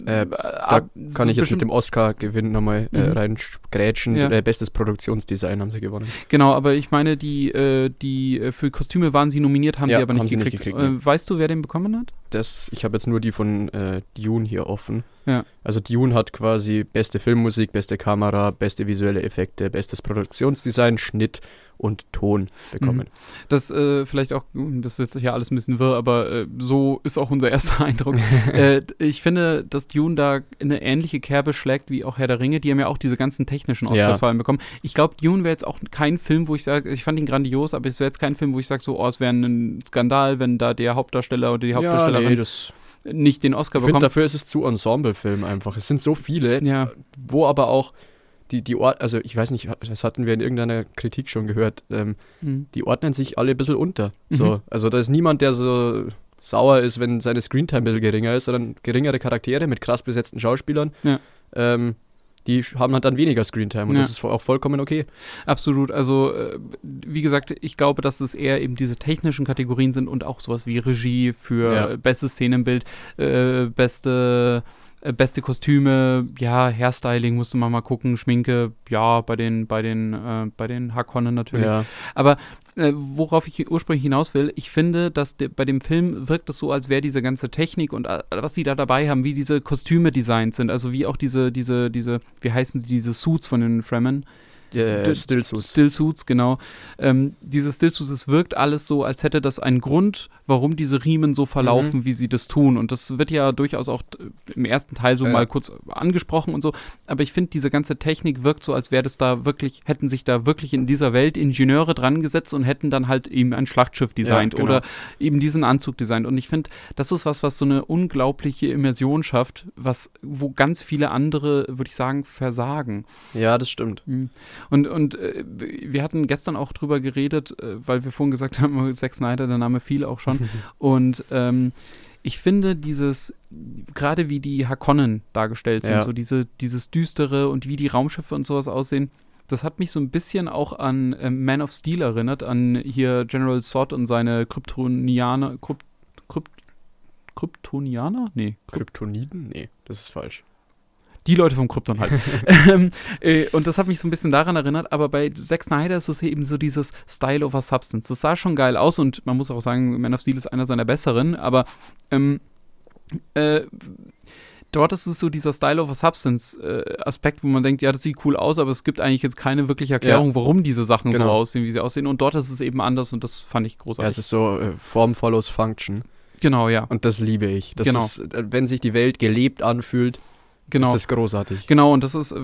Äh, da kann ich jetzt mit dem Oscar-Gewinn nochmal äh, mhm. reingrätschen. Ja. Äh, bestes Produktionsdesign haben sie gewonnen. Genau, aber ich meine, die, äh, die äh, für Kostüme waren sie nominiert, haben ja, sie aber nicht gekriegt. Nicht gekriegt ne? Weißt du, wer den bekommen hat? Das, ich habe jetzt nur die von Dune hier offen. Ja. Also Dune hat quasi beste Filmmusik, beste Kamera, beste visuelle Effekte, bestes Produktionsdesign, Schnitt und Ton bekommen. Mhm. Das äh, vielleicht auch, das ist jetzt hier alles ein bisschen wirr, aber äh, so ist auch unser erster Eindruck. äh, ich finde, dass Dune da eine ähnliche Kerbe schlägt wie auch Herr der Ringe. Die haben ja auch diese ganzen technischen Oscars ja. bekommen. Ich glaube, Dune wäre jetzt auch kein Film, wo ich sage, ich fand ihn grandios, aber es wäre jetzt kein Film, wo ich sage, so, oh, es wäre ein Skandal, wenn da der Hauptdarsteller oder die Hauptdarstellerin ja, nee, das nicht den Oscar ich bekommt. dafür ist es zu Ensemblefilm einfach. Es sind so viele, ja. wo aber auch die, die Ort, also ich weiß nicht, das hatten wir in irgendeiner Kritik schon gehört, ähm, mhm. die ordnen sich alle ein bisschen unter. So. Mhm. Also da ist niemand, der so sauer ist, wenn seine Screentime ein bisschen geringer ist, sondern geringere Charaktere mit krass besetzten Schauspielern. Ja. Ähm, die haben halt dann weniger Screentime und ja. das ist auch vollkommen okay. Absolut. Also, äh, wie gesagt, ich glaube, dass es eher eben diese technischen Kategorien sind und auch sowas wie Regie für ja. bestes Szenenbild, äh, beste beste Kostüme, ja, Hairstyling musste man mal gucken, Schminke, ja, bei den, bei den, äh, bei den Hakonnen natürlich. Ja. Aber äh, worauf ich ursprünglich hinaus will, ich finde, dass de, bei dem Film wirkt es so, als wäre diese ganze Technik und äh, was sie da dabei haben, wie diese Kostüme designt sind, also wie auch diese, diese, diese, wie heißen sie, diese Suits von den Fremen äh, Stillsuits. Stillsuits, genau. Ähm, diese Stillsuits, es wirkt alles so, als hätte das einen Grund, warum diese Riemen so verlaufen, mhm. wie sie das tun. Und das wird ja durchaus auch äh, im ersten Teil so ja. mal kurz angesprochen und so. Aber ich finde, diese ganze Technik wirkt so, als wäre das da wirklich, hätten sich da wirklich in dieser Welt Ingenieure dran gesetzt und hätten dann halt eben ein Schlachtschiff designt ja, genau. oder eben diesen Anzug designt. Und ich finde, das ist was, was so eine unglaubliche Immersion schafft, was, wo ganz viele andere, würde ich sagen, versagen. Ja, das stimmt. Mhm. Und, und äh, wir hatten gestern auch drüber geredet, äh, weil wir vorhin gesagt haben, Zack Snyder, der Name fiel auch schon. und ähm, ich finde dieses, gerade wie die Hakonnen dargestellt sind, ja. so diese, dieses Düstere und wie die Raumschiffe und sowas aussehen, das hat mich so ein bisschen auch an äh, Man of Steel erinnert, an hier General Zod und seine Kryptonianer, Krypt, Krypt, Kryptonianer? Nee. Kryptoniden? Nee, das ist falsch. Die Leute vom Krypton halt. ähm, äh, und das hat mich so ein bisschen daran erinnert, aber bei Zack Snyder ist es eben so dieses Style over Substance. Das sah schon geil aus und man muss auch sagen, Man of Steel ist einer seiner besseren, aber ähm, äh, dort ist es so dieser Style over Substance äh, Aspekt, wo man denkt, ja, das sieht cool aus, aber es gibt eigentlich jetzt keine wirkliche Erklärung, ja. warum diese Sachen genau. so aussehen, wie sie aussehen. Und dort ist es eben anders und das fand ich großartig. Ja, es ist so äh, Form follows Function. Genau, ja. Und das liebe ich. Das genau. ist, äh, wenn sich die Welt gelebt anfühlt, Genau. Das ist großartig. Genau, und das ist,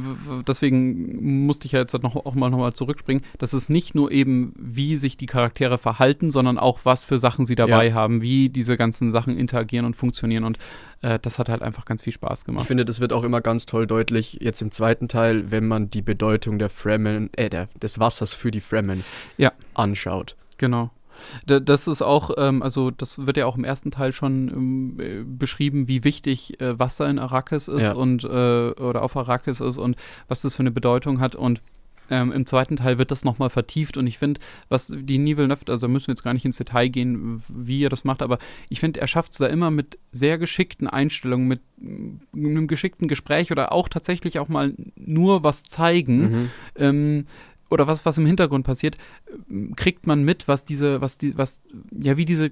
deswegen musste ich ja jetzt noch, auch mal nochmal zurückspringen. Das ist nicht nur eben, wie sich die Charaktere verhalten, sondern auch, was für Sachen sie dabei ja. haben, wie diese ganzen Sachen interagieren und funktionieren. Und äh, das hat halt einfach ganz viel Spaß gemacht. Ich finde, das wird auch immer ganz toll deutlich, jetzt im zweiten Teil, wenn man die Bedeutung der Fremen, äh, der, des Wassers für die Fremen ja. anschaut. Genau. Das ist auch, ähm, also das wird ja auch im ersten Teil schon ähm, äh, beschrieben, wie wichtig äh, Wasser in Arrakis ist ja. und äh, oder auf Arrakis ist und was das für eine Bedeutung hat und Ähm, Im zweiten Teil wird das nochmal vertieft und ich finde, was die Nivel Neuf, also müssen wir jetzt gar nicht ins Detail gehen, wie er das macht, aber ich finde, er schafft es da immer mit sehr geschickten Einstellungen, mit einem geschickten Gespräch oder auch tatsächlich auch mal nur was zeigen. Mhm. Ähm, oder was, was im Hintergrund passiert, kriegt man mit, was diese, was die, was, ja, wie diese,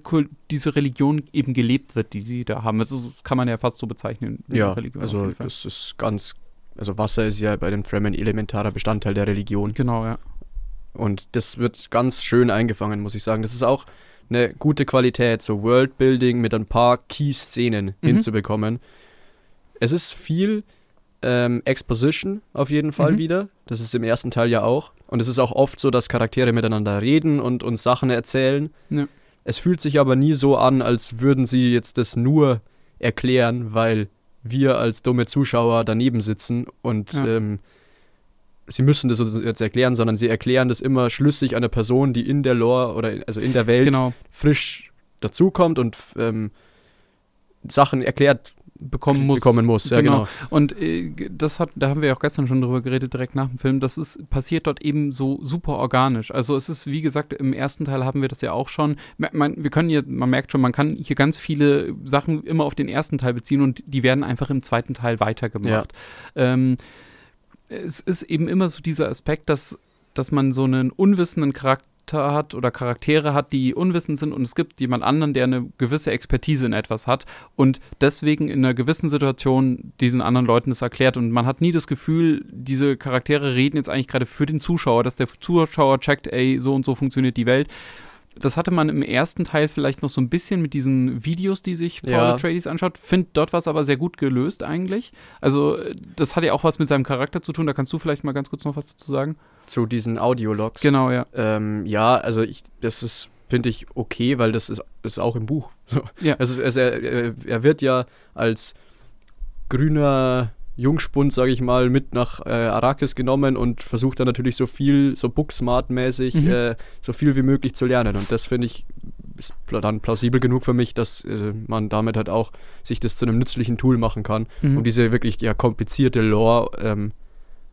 diese Religion eben gelebt wird, die sie da haben. Das, ist, kann man ja fast so bezeichnen. Ja, Religion also das ist ganz, also Wasser ist ja bei den Fremen elementarer Bestandteil der Religion. Genau, ja. Und das wird ganz schön eingefangen, muss ich sagen. Das ist auch eine gute Qualität, so Worldbuilding mit ein paar Key-Szenen mhm. hinzubekommen. Es ist viel ähm, Exposition auf jeden Fall mhm. wieder. Das ist im ersten Teil ja auch. Und es ist auch oft so, dass Charaktere miteinander reden und uns Sachen erzählen. Ja. Es fühlt sich aber nie so an, als würden sie jetzt das nur erklären, weil wir als dumme Zuschauer daneben sitzen und ja. ähm, sie müssen das jetzt erklären, sondern sie erklären das immer schlüssig einer Person, die in der Lore oder also in der Welt genau. frisch dazukommt und ähm, Sachen erklärt bekommen muss. Bekommen muss, ja, genau. genau. Und äh, das hat, da haben wir ja auch gestern schon drüber geredet, direkt nach dem Film. Das ist, passiert dort eben so super organisch. Also es ist, wie gesagt, im ersten Teil haben wir das ja auch schon. Man, wir können hier, man merkt schon, man kann hier ganz viele Sachen immer auf den ersten Teil beziehen und die werden einfach im zweiten Teil weitergemacht. Ja. Ähm, es ist eben immer so dieser Aspekt, dass, dass man so einen unwissenden Charakter Charakter hat oder Charaktere hat, die unwissend sind und es gibt jemand anderen, der eine gewisse Expertise in etwas hat und deswegen in einer gewissen Situation diesen anderen Leuten das erklärt. Und man hat nie das Gefühl, diese Charaktere reden jetzt eigentlich gerade für den Zuschauer, dass der Zuschauer checkt, ey, so und so funktioniert die Welt, das hatte man im ersten Teil vielleicht noch so ein bisschen mit diesen Videos, die sich Paul ja. Atreides anschaut. Finde dort was aber sehr gut gelöst eigentlich. Also das hat ja auch was mit seinem Charakter zu tun. Da kannst du vielleicht mal ganz kurz noch was dazu sagen. Zu diesen Audiologs. Genau, ja. Ähm, ja, also ich, das ist finde ich okay, weil das ist, ist auch im Buch. Ja. Also, also er, er wird ja als grüner Jungspund, sage ich mal, mit nach äh, Arrakis genommen und versucht dann natürlich so viel, so Booksmart-mäßig, mhm. äh, so viel wie möglich zu lernen. Und das finde ich ist dann plausibel genug für mich, dass äh, man damit halt auch sich das zu einem nützlichen Tool machen kann, mhm. um diese wirklich ja komplizierte Lore ähm,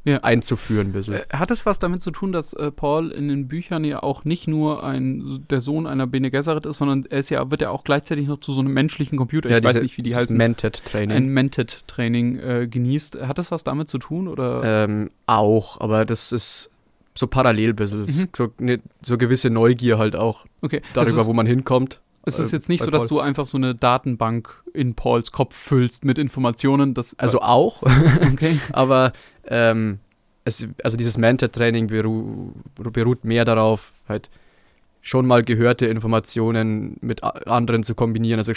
ja. einzuführen. Ein bisschen. Äh, hat es was damit zu tun, dass äh, Paul in den Büchern ja auch nicht nur ein, der Sohn einer Bene Gesserit ist, sondern er ist ja, wird ja auch gleichzeitig noch zu so einem menschlichen Computer, ja, ich diese, weiß nicht, wie die heißen. Mented-Training. Ein Mented-Training äh, genießt. Hat das was damit zu tun? Oder? Ähm, auch, aber das ist so parallel ein bisschen. Mhm. So, ne, so gewisse Neugier halt auch okay. darüber, ist, wo man hinkommt. Es ist jetzt nicht so, dass du einfach so eine Datenbank in Pauls Kopf füllst mit Informationen. Das, also auch, okay. aber ähm, es, also dieses Mentor-Training beru beruht mehr darauf, halt schon mal gehörte Informationen mit anderen zu kombinieren, also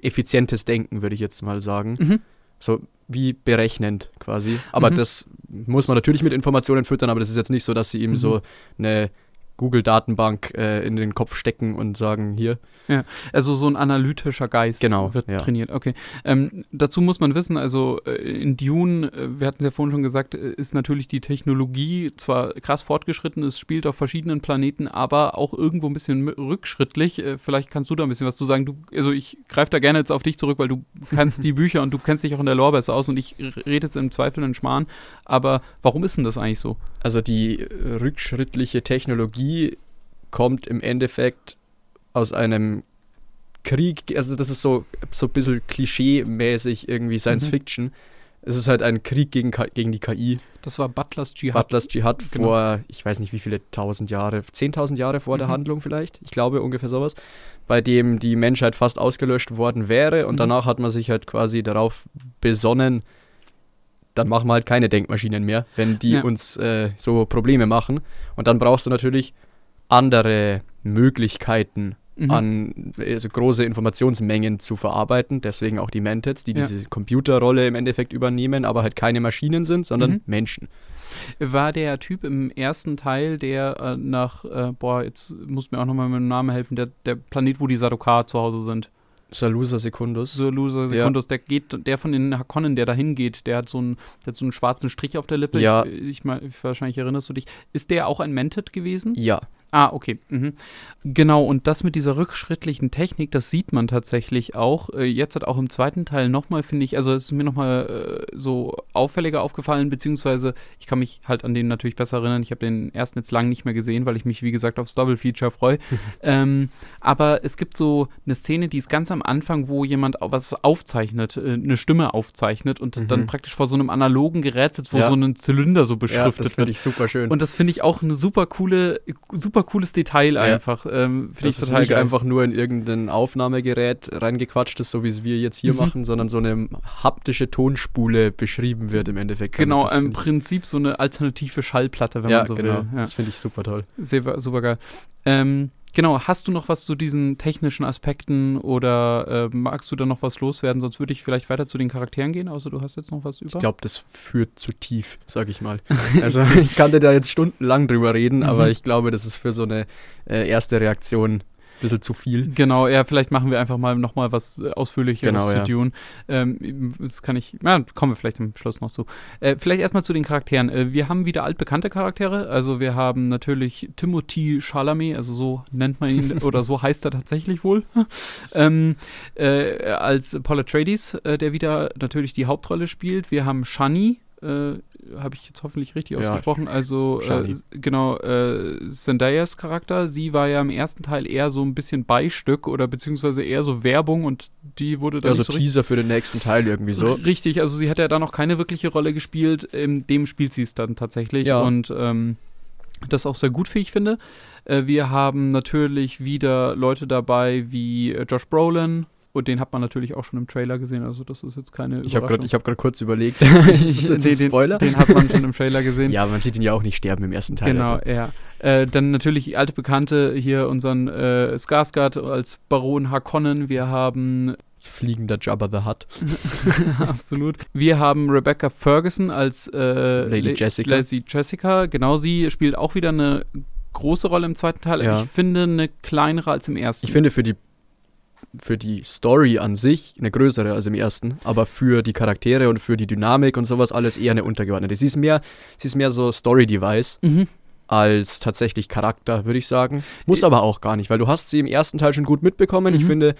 effizientes Denken, würde ich jetzt mal sagen. Mhm. So wie berechnend quasi. Aber mhm. das muss man natürlich mit Informationen füttern, aber das ist jetzt nicht so, dass sie ihm mhm. so eine Google-Datenbank äh, in den Kopf stecken und sagen, hier. Ja, also so ein analytischer Geist genau, wird ja. trainiert. Okay. Ähm, dazu muss man wissen, also äh, in Dune, äh, wir hatten es ja vorhin schon gesagt, äh, ist natürlich die Technologie zwar krass fortgeschritten, es spielt auf verschiedenen Planeten, aber auch irgendwo ein bisschen rückschrittlich. Vielleicht kannst du da ein bisschen was zu sagen. Du, also ich greife da gerne jetzt auf dich zurück, weil du kannst die Bücher und du kennst dich auch in der Lore besser aus und ich rede jetzt im Zweifel in Schmarrn. Aber warum ist denn das eigentlich so? Also die rückschrittliche Technologie kommt im Endeffekt aus einem Krieg, also das ist so, so ein bisschen klischee-mäßig irgendwie Science mhm. Fiction. Es ist halt ein Krieg gegen, gegen die KI. Das war Butlers Jihad. Butlers Jihad genau. vor, ich weiß nicht wie viele tausend Jahre, zehntausend Jahre vor mhm. der Handlung vielleicht. Ich glaube ungefähr sowas. Bei dem die Menschheit fast ausgelöscht worden wäre und mhm. danach hat man sich halt quasi darauf besonnen, dann machen wir halt keine Denkmaschinen mehr, wenn die ja. uns äh, so Probleme machen. Und dann brauchst du natürlich andere Möglichkeiten, mhm. an also große Informationsmengen zu verarbeiten. Deswegen auch die Menteds, die ja. diese Computerrolle im Endeffekt übernehmen, aber halt keine Maschinen sind, sondern mhm. Menschen. War der Typ im ersten Teil, der äh, nach, äh, boah, jetzt muss mir auch nochmal mit dem Namen helfen, der, der Planet, wo die Sadokar zu Hause sind. Salusa Secundus. Salusa Secundus, ja. der geht, der von den Hakonnen, der da hingeht, der hat so einen, der hat so einen schwarzen Strich auf der Lippe. Ja. Ich, ich, ich, wahrscheinlich erinnerst du dich. Ist der auch ein Mented gewesen? Ja. Ah, okay. Mhm. Genau, und das mit dieser rückschrittlichen Technik, das sieht man tatsächlich auch. Äh, jetzt hat auch im zweiten Teil nochmal, finde ich, also es ist mir nochmal äh, so auffälliger aufgefallen, beziehungsweise ich kann mich halt an den natürlich besser erinnern. Ich habe den ersten jetzt lang nicht mehr gesehen, weil ich mich, wie gesagt, aufs Double Feature freue. ähm, aber es gibt so eine Szene, die ist ganz am Anfang, wo jemand was aufzeichnet, äh, eine Stimme aufzeichnet und mhm. dann praktisch vor so einem analogen Gerät sitzt, wo ja. so ein Zylinder so beschriftet ja, das finde ich super schön. Und das finde ich auch eine super coole, super cooles Detail ja. einfach. Ähm, Finde ich total nicht einfach nur in irgendein Aufnahmegerät reingequatscht ist, so wie es wir jetzt hier mhm. machen, sondern so eine haptische Tonspule beschrieben wird im Endeffekt. Genau, im Prinzip so eine alternative Schallplatte, wenn ja, man so genau. will. Ja, das finde ich super toll. Sehr, super geil. Ähm, Genau, hast du noch was zu diesen technischen Aspekten oder äh, magst du da noch was loswerden? Sonst würde ich vielleicht weiter zu den Charakteren gehen, außer du hast jetzt noch was über. Ich glaube, das führt zu tief, sag ich mal. also ich kannte da jetzt stundenlang drüber reden, mhm. aber ich glaube, das ist für so eine äh, erste Reaktion bisschen zu viel. Genau, ja, vielleicht machen wir einfach mal nochmal was äh, ausführlicheres genau, zu ja. Dune. Ähm, das kann ich, ja, kommen wir vielleicht am Schluss noch zu. Äh, vielleicht erstmal zu den Charakteren. Äh, wir haben wieder altbekannte Charaktere. Also wir haben natürlich Timothy Chalamet, also so nennt man ihn, oder so heißt er tatsächlich wohl, ähm, äh, als Paul Atreides, äh, der wieder natürlich die Hauptrolle spielt. Wir haben Shani, äh, habe ich jetzt hoffentlich richtig ja, ausgesprochen. Also äh, genau, äh, Zendayas Charakter, sie war ja im ersten Teil eher so ein bisschen Beistück oder beziehungsweise eher so Werbung und die wurde dann. Ja, so, so Teaser für den nächsten Teil irgendwie so. Richtig, also sie hat ja da noch keine wirkliche Rolle gespielt. In dem spielt sie es dann tatsächlich ja. und ähm, das auch sehr gut, ich finde. Äh, wir haben natürlich wieder Leute dabei wie äh, Josh Brolin, und den hat man natürlich auch schon im Trailer gesehen, also das ist jetzt keine Ich habe gerade hab kurz überlegt, ist das jetzt ein Spoiler? Den, den, hat man schon im Trailer gesehen. Ja, man sieht ihn ja auch nicht sterben im ersten Teil. Genau, also. ja. Äh, dann natürlich die alte Bekannte hier, unseren äh, Skarsgård als Baron Harkonnen. Wir haben als fliegender Jabba the Hutt. Absolut. Wir haben Rebecca Ferguson als äh, Lady Jessica. Lady Jessica. Genau, sie spielt auch wieder eine große Rolle im zweiten Teil. Ja. Ich finde eine kleinere als im ersten. Ich finde für die für die Story an sich eine größere als im ersten, aber für die Charaktere und für die Dynamik und sowas alles eher eine untergeordnete. Sie ist mehr, sie ist mehr so Story-Device. Mhm. Als tatsächlich Charakter, würde ich sagen. Muss aber auch gar nicht, weil du hast sie im ersten Teil schon gut mitbekommen. Mhm. Ich finde,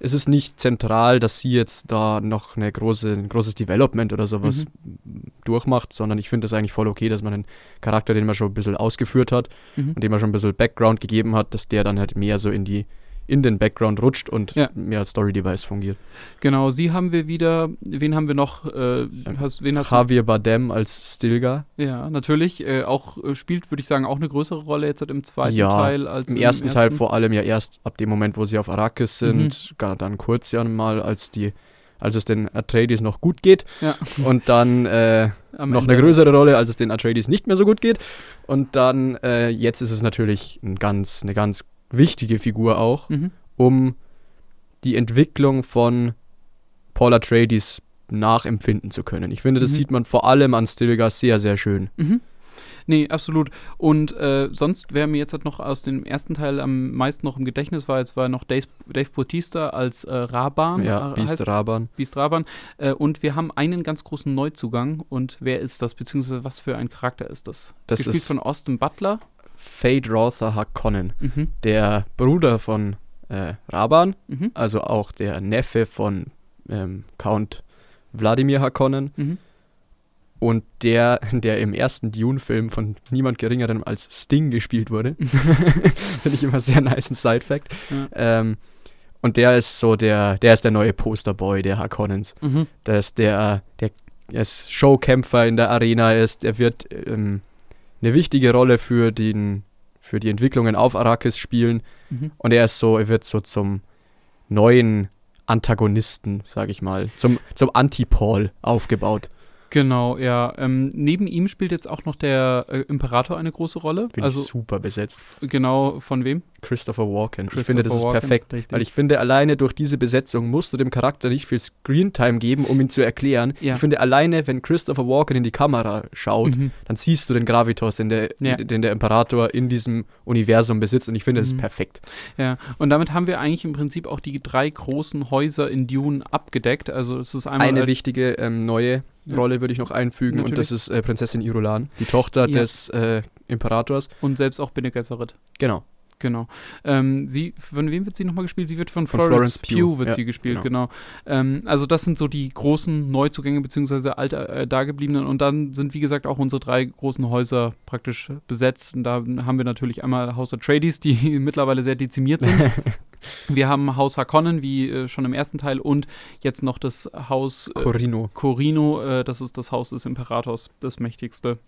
es ist nicht zentral, dass sie jetzt da noch eine große, ein großes Development oder sowas mhm. durchmacht, sondern ich finde es eigentlich voll okay, dass man einen Charakter, den man schon ein bisschen ausgeführt hat mhm. und dem man schon ein bisschen Background gegeben hat, dass der dann halt mehr so in die in den Background rutscht und ja. mehr als Story-Device fungiert. Genau, sie haben wir wieder, wen haben wir noch? Äh, hast, wen hast Javier du? Bardem als Stilgar. Ja, natürlich. Äh, auch äh, spielt, würde ich sagen, auch eine größere Rolle jetzt im zweiten ja, Teil als im, im ersten, ersten, Teil vor allem ja erst ab dem Moment, wo sie auf Arrakis sind, mhm. gar dann kurz ja mal, als die als es den Atreides noch gut geht ja. und dann äh, noch eine größere Rolle, als es den Atreides nicht mehr so gut geht und dann äh, jetzt ist es natürlich ein ganz, eine ganz wichtige Figur auch, mhm. um die Entwicklung von Paula Atreides nachempfinden zu können. Ich finde, das mhm. sieht man vor allem an Stilgar sehr, sehr schön. Mhm. Nee, absolut. Und äh, sonst, wer mir jetzt halt noch aus dem ersten Teil am meisten noch im Gedächtnis war, jetzt war noch Dave, Dave Bautista als äh, Raban. Ja, äh, Beast Raban. Beast Raban. Äh, und wir haben einen ganz großen Neuzugang. Und wer ist das, beziehungsweise was für ein Charakter ist das? Das Gespielt ist von Austin Butler. Fade Rother Harkonnen, mhm. der Bruder von äh, Raban, mhm. also auch der Neffe von ähm, Count Wladimir Harkonnen. Mhm. Und der, der im ersten Dune-Film von niemand Geringerem als Sting gespielt wurde. Finde ich immer sehr nice ein Side-Fact. Ja. Ähm, und der ist so der, der ist der neue Posterboy der Harkonnens. Mhm. Der ist der, der, der ist Showkämpfer in der Arena ist. Er wird ähm, eine wichtige Rolle für, den, für die Entwicklungen auf Arrakis spielen. Mhm. Und er ist so, er wird so zum neuen Antagonisten, sag ich mal, zum, zum Anti-Paul aufgebaut. Genau, ja. Ähm, neben ihm spielt jetzt auch noch der äh, Imperator eine große Rolle. Bin also super besetzt. Genau, von wem? Christopher Walken. Christopher ich finde, das Walken, ist perfekt. Richtig. Weil ich finde, alleine durch diese Besetzung musst du dem Charakter nicht viel Screentime geben, um ihn zu erklären. Ja. Ich finde, alleine, wenn Christopher Walken in die Kamera schaut, mhm. dann siehst du den Gravitas, den der, ja. den der Imperator in diesem Universum besitzt. Und ich finde, das ist mhm. perfekt. Ja, und damit haben wir eigentlich im Prinzip auch die drei großen Häuser in Dune abgedeckt. Also es ist einmal eine wichtige ähm, neue Rolle würde ich noch einfügen Natürlich. und das ist äh, Prinzessin Irulan, die Tochter ja. des äh, Imperators. Und selbst auch Bene Gesserit. Genau. Genau. Ähm, sie, von wem wird sie nochmal gespielt? Sie wird von, Von Florence, Florence Pugh, wird ja, sie gespielt, genau. genau. Ähm, also das sind so die großen Neuzugänge beziehungsweise alte äh, dagebliebenen und dann sind wie gesagt auch unsere drei großen Häuser praktisch besetzt und da haben wir natürlich einmal House Atreides, die mittlerweile sehr dezimiert sind. wir haben Haus Harkonnen, wie äh, schon im ersten Teil und jetzt noch das Haus äh, Corino. Corino, äh, das ist das Haus des Imperators, das mächtigste.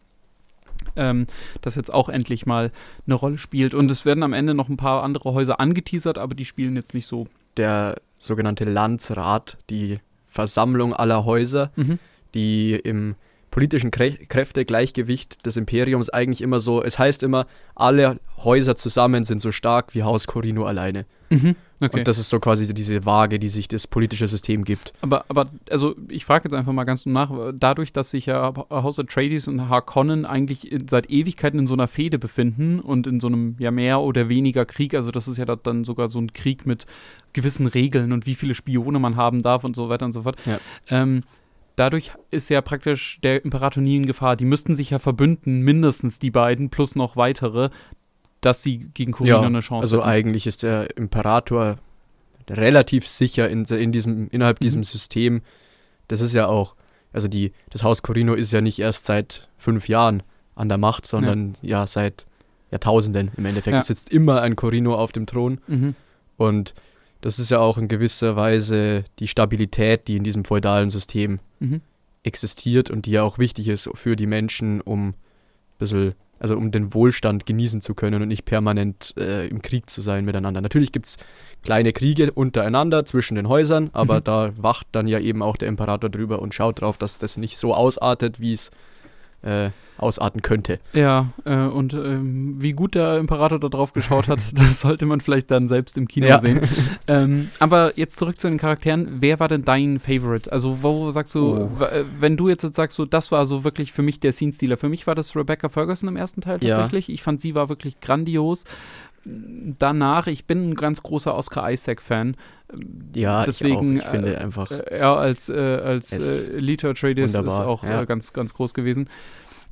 Ähm, das jetzt auch endlich mal eine Rolle spielt. Und es werden am Ende noch ein paar andere Häuser angeteasert, aber die spielen jetzt nicht so. Der sogenannte Landsrat, die Versammlung aller Häuser, Mhm. die im politischen Krä Kräftegleichgewicht des Imperiums eigentlich immer so, es heißt immer, alle Häuser zusammen sind so stark wie Haus Corino alleine. Mhm. Okay. Und das ist so quasi diese Waage, die sich das politische System gibt. aber, aber, also ich frage jetzt einfach mal ganz nach, dadurch, dass sich ja House Atreides und Harkonnen eigentlich seit Ewigkeiten in so einer Fehde befinden und in so einem ja mehr oder weniger Krieg, also das ist ja da dann sogar so ein Krieg mit gewissen Regeln und wie viele Spione man haben darf und so weiter und so fort. Ja. Ähm, dadurch ist ja praktisch der Imperator nie in Gefahr. Die müssten sich ja verbünden, mindestens die beiden plus noch weitere, dass sie gegen Corino eine Chance also hätten. eigentlich ist der Imperator relativ sicher in, in diesem, innerhalb diesem Mhm. System. Das ist ja auch, also die, das Haus Corino ist ja nicht erst seit fünf Jahren an der Macht, sondern ja, seit Jahrtausenden im Endeffekt. Ja. Es sitzt immer ein Corino auf dem Thron Mhm. und das ist ja auch in gewisser Weise die Stabilität, die in diesem feudalen System Mhm. existiert und die ja auch wichtig ist für die Menschen, um ein bisschen, also um den Wohlstand genießen zu können und nicht permanent äh, im Krieg zu sein miteinander. Natürlich gibt es kleine Kriege untereinander zwischen den Häusern, aber Mhm. da wacht dann ja eben auch der Imperator drüber und schaut drauf, dass das nicht so ausartet, wie es äh, ausarten könnte. Ja, äh, und ähm, wie gut der Imperator da drauf geschaut hat, das sollte man vielleicht dann selbst im Kino Ja. sehen. ähm, aber jetzt zurück zu den Charakteren. Wer war denn dein Favorite? Also, wo sagst du, Oh. äh, wenn du jetzt, jetzt sagst, so, das war so wirklich für mich der Scene-Stealer. Für mich war das Rebecca Ferguson im ersten Teil Ja. tatsächlich. Ich fand, sie war wirklich grandios. Danach, ich bin ein ganz großer Oscar Isaac-Fan. Ja, Deswegen, ich, auch. ich finde äh, einfach, Äh, Er als, äh, als äh, Lito Atreides ist auch ja. äh, ganz, ganz groß gewesen.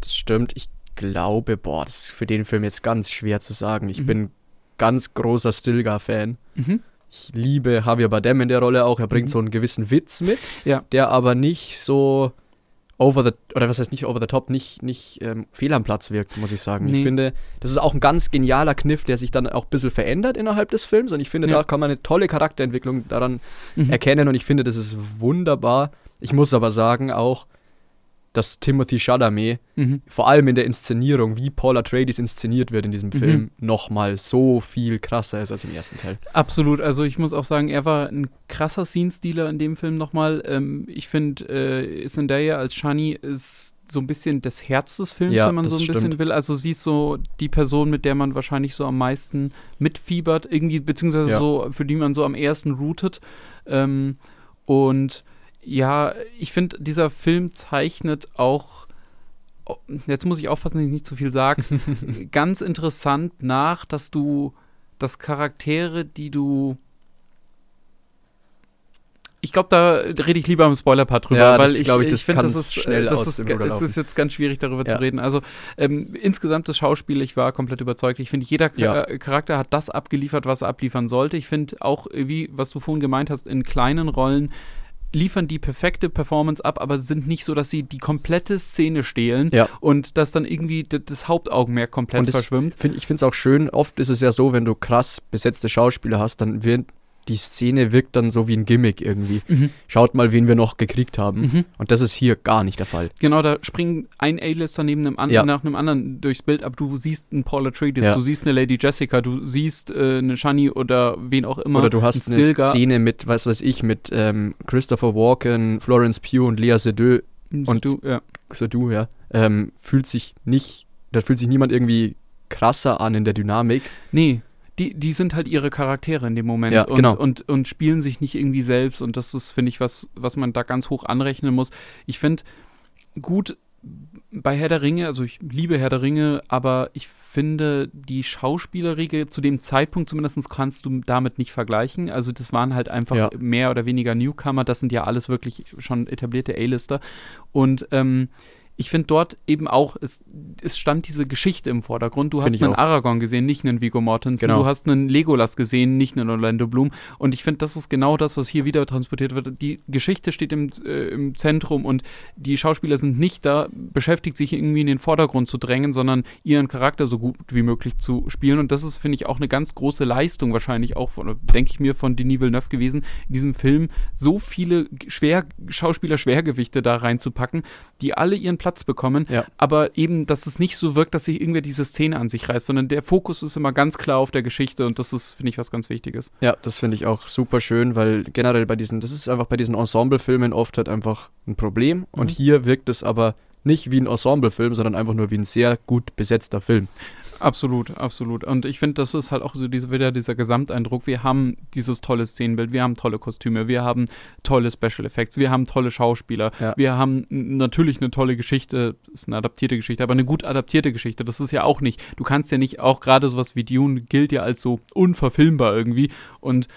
das stimmt. Ich glaube, boah, das ist für den Film jetzt ganz schwer zu sagen. Ich Mhm. bin ganz großer Stilgar-Fan. Mhm. Ich liebe Javier Bardem in der Rolle auch. Er bringt Mhm. so einen gewissen Witz mit, Ja. der aber nicht so over the, oder was heißt nicht over the top, nicht, nicht ähm, fehl am Platz wirkt, muss ich sagen. Nee. Ich finde, das ist auch ein ganz genialer Kniff, der sich dann auch ein bisschen verändert innerhalb des Films. Und ich finde, Ja. da kann man eine tolle Charakterentwicklung daran Mhm. erkennen. Und ich finde, das ist wunderbar. Ich muss aber sagen auch, dass Timothy Chalamet Mhm. vor allem in der Inszenierung, wie Paul Atreides inszeniert wird in diesem Mhm. Film, nochmal so viel krasser ist als im ersten Teil. Absolut, also ich muss auch sagen, er war ein krasser Scene-Stealer in dem Film nochmal. Ähm, ich finde, äh, Zendaya als Shani ist so ein bisschen das Herz des Films, Ja, wenn man so ein bisschen stimmt. will. Also sie ist so die Person, mit der man wahrscheinlich so am meisten mitfiebert, irgendwie, beziehungsweise Ja. so, für die man so am ersten rootet. Ähm, und ja, ich finde, dieser Film zeichnet auch, oh, jetzt muss ich aufpassen, dass ich nicht zu viel sage, ganz interessant nach, dass du, dass Charaktere, die du ich glaube, da rede ich lieber im Spoiler-Part drüber, Ja, weil ich, ich, ich finde, das ist, schnell äh, das aus ist, es ist jetzt ganz schwierig darüber Ja. zu reden. Also ähm, insgesamt das Schauspiel, ich war komplett überzeugt. Ich finde, jeder Ja. äh, Charakter hat das abgeliefert, was er abliefern sollte. Ich finde auch, äh, wie was du vorhin gemeint hast, in kleinen Rollen liefern die perfekte Performance ab, aber sind nicht so, dass sie die komplette Szene stehlen Ja. und dass dann irgendwie das Hauptaugenmerk komplett es verschwimmt. Find, ich finde es auch schön, oft ist es ja so, wenn du krass besetzte Schauspieler hast, dann wird die Szene wirkt dann so wie ein Gimmick irgendwie. Mhm. Schaut mal, wen wir noch gekriegt haben. Mhm. Und das ist hier gar nicht der Fall. Genau, da springen ein A-Lister neben einem an Ja. nach einem anderen durchs Bild, aber du siehst einen Paul Atreides, Ja. du siehst eine Lady Jessica, du siehst äh, eine Shani oder wen auch immer. Oder du hast eine. Szene mit, was weiß ich, mit ähm, Christopher Walken, Florence Pugh und Lea Seydoux, und du, ja. Seydoux ja, ähm, fühlt sich nicht, da fühlt sich niemand irgendwie krasser an in der Dynamik. Nee, die, die sind halt ihre Charaktere in dem Moment Ja, und, genau. und, und spielen sich nicht irgendwie selbst und das ist, finde ich, was, was man da ganz hoch anrechnen muss. Ich finde gut bei Herr der Ringe, also ich liebe Herr der Ringe, aber ich finde die Schauspielerriege zu dem Zeitpunkt zumindest kannst du damit nicht vergleichen. Also das waren halt einfach Ja. mehr oder weniger Newcomer, das sind ja alles wirklich schon etablierte A-Lister und ähm, ich finde dort eben auch, es, es stand diese Geschichte im Vordergrund. Du hast einen auch. Aragorn gesehen, nicht einen Vigo Mortensen. Genau. Du hast einen Legolas gesehen, nicht einen Orlando Bloom. Und ich finde, das ist genau das, was hier wieder transportiert wird. Die Geschichte steht im, äh, im Zentrum und die Schauspieler sind nicht da, beschäftigt sich irgendwie in den Vordergrund zu drängen, sondern ihren Charakter so gut wie möglich zu spielen. Und das ist, finde ich, auch eine ganz große Leistung wahrscheinlich auch, von, denke ich mir, von Denis Villeneuve gewesen, in diesem Film so viele schwer, Schauspieler-Schwergewichte da reinzupacken, die alle ihren Platz bekommen, Ja. aber eben, dass es nicht so wirkt, dass sich irgendwer diese Szene an sich reißt, sondern der Fokus ist immer ganz klar auf der Geschichte und das ist, finde ich, was ganz Wichtiges. Ja, das finde ich auch super schön, weil generell bei diesen, das ist einfach bei diesen Ensemblefilmen oft halt einfach ein Problem. Und Mhm. hier wirkt es aber nicht wie ein Ensemblefilm, sondern einfach nur wie ein sehr gut besetzter Film. Absolut, absolut. Und ich finde, das ist halt auch so diese, wieder dieser Gesamteindruck. Wir haben dieses tolle Szenenbild, wir haben tolle Kostüme, wir haben tolle Special Effects, wir haben tolle Schauspieler, Ja. wir haben natürlich eine tolle Geschichte, ist eine adaptierte Geschichte, aber eine gut adaptierte Geschichte. Das ist ja auch nicht, du kannst ja nicht, auch gerade sowas wie Dune gilt ja als so unverfilmbar irgendwie und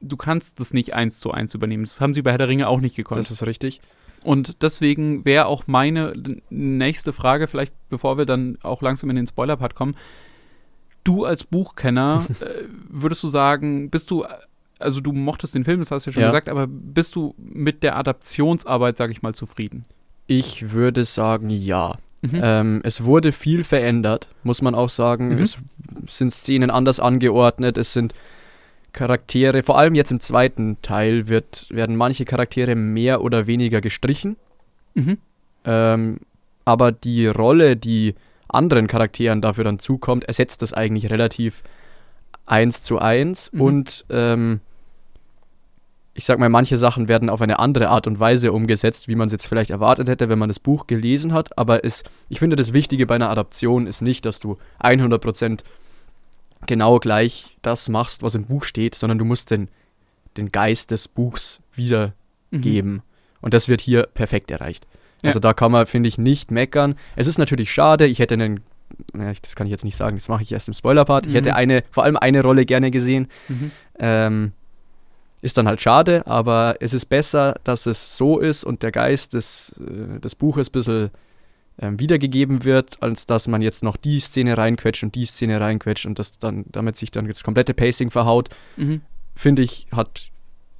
du kannst das nicht eins zu eins übernehmen. Das haben sie bei Herr der Ringe auch nicht gekonnt. Das ist richtig. Und deswegen wäre auch meine nächste Frage, vielleicht bevor wir dann auch langsam in den Spoiler-Part kommen. Du als Buchkenner, äh, würdest du sagen, bist du, also du mochtest den Film, das hast du ja schon Ja. gesagt, aber bist du mit der Adaptionsarbeit, sag ich mal, zufrieden? Ich würde sagen, ja. Mhm. Ähm, es wurde viel verändert, muss man auch sagen. Mhm. Es sind Szenen anders angeordnet, es sind Charaktere, vor allem jetzt im zweiten Teil wird, werden manche Charaktere mehr oder weniger gestrichen. Mhm. Ähm, aber die Rolle, die anderen Charakteren dafür dann zukommt, ersetzt das eigentlich relativ eins zu eins. Mhm. Und ähm, ich sag mal, manche Sachen werden auf eine andere Art und Weise umgesetzt, wie man es jetzt vielleicht erwartet hätte, wenn man das Buch gelesen hat. Aber es, ich finde, das Wichtige bei einer Adaption ist nicht, dass du 100% genau gleich das machst, was im Buch steht, sondern du musst den, den Geist des Buchs wiedergeben. Mhm. Und das wird hier perfekt erreicht. Ja. Also da kann man, finde ich, nicht meckern. Es ist natürlich schade, ich hätte einen, ich- das kann ich jetzt nicht sagen, das mache ich erst im Spoiler-Part. Ich Mhm. hätte eine, vor allem eine Rolle gerne gesehen. Mhm. Ähm, ist dann halt schade, aber es ist besser, dass es so ist und der Geist des, äh, des Buches ein bisschen ähm, wiedergegeben wird, als dass man jetzt noch die Szene reinquetscht und die Szene reinquetscht und das dann, damit sich dann das komplette Pacing verhaut Mhm. finde ich, hat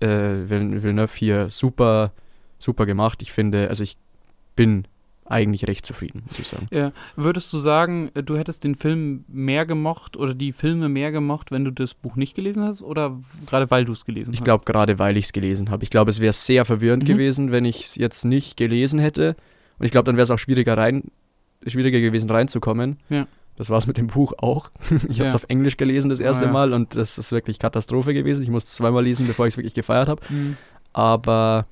äh, Vill- Villeneuve hier super, super gemacht. Ich finde, also ich bin eigentlich recht zufrieden, muss ich sagen. Ja. Würdest du sagen, äh, du hättest den Film mehr gemocht oder die Filme mehr gemocht, wenn du das Buch nicht gelesen hast oder gerade weil du es gelesen Ich hast? glaube, gerade weil ich es gelesen habe. Ich glaube, es wäre sehr verwirrend Mhm. gewesen, wenn ich es jetzt nicht gelesen hätte. Und ich glaube, dann wäre es auch schwieriger, rein, schwieriger gewesen, reinzukommen. Ja. Das war es mit dem Buch auch. Ich habe es Ja. auf Englisch gelesen das erste Ah, ja. Mal und das ist wirklich Katastrophe gewesen. Ich musste es zweimal lesen, bevor ich es wirklich gefeiert habe. Mhm. aber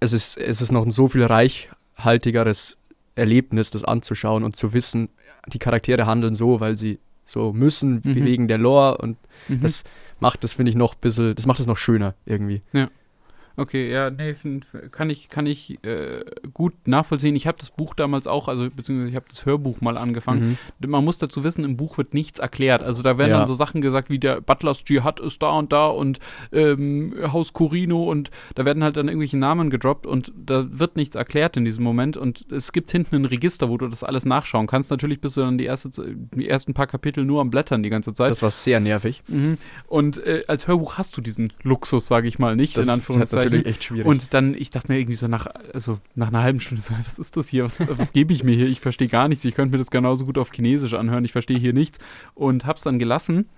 es ist, es ist noch ein so viel reichhaltigeres Erlebnis, das anzuschauen und zu wissen, die Charaktere handeln so, weil sie so müssen, Mhm. wegen der Lore und Mhm. das macht das, finde ich, noch ein bisschen, das macht es noch schöner irgendwie. Okay, ja, nee, kann ich, kann ich äh, gut nachvollziehen. Ich habe das Buch damals auch, also beziehungsweise ich habe das Hörbuch mal angefangen. Mhm. Man muss dazu wissen, im Buch wird nichts erklärt. Also da werden Ja. dann so Sachen gesagt, wie der Butlers Dschihad ist da und da und ähm, Haus Corino und da werden halt dann irgendwelche Namen gedroppt und da wird nichts erklärt in diesem Moment und es gibt hinten ein Register, wo du das alles nachschauen kannst. Natürlich bist du dann die, erste, die ersten paar Kapitel nur am Blättern die ganze Zeit. Das war sehr nervig. Mhm. Und äh, als Hörbuch hast du diesen Luxus, sage ich mal, nicht, Das in Anführungszeichen. Natürlich echt schwierig. Und dann, ich dachte mir irgendwie so nach, also nach einer halben Stunde, so, was ist das hier? Was, was gebe ich mir hier? Ich verstehe gar nichts. Ich könnte mir das genauso gut auf Chinesisch anhören. Ich verstehe hier nichts. Und hab's dann gelassen.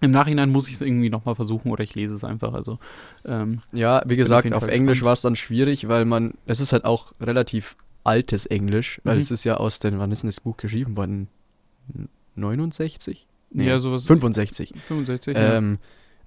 Im Nachhinein muss ich es irgendwie nochmal versuchen oder ich lese es einfach. Also, ähm, ja, wie auf gesagt, auf Fall Englisch war es dann schwierig, weil man, es ist halt auch relativ altes Englisch, weil Mhm. es ist ja aus den, wann ist denn das Buch geschrieben worden? 69? Nee, ja, sowas. 65. 65. ja.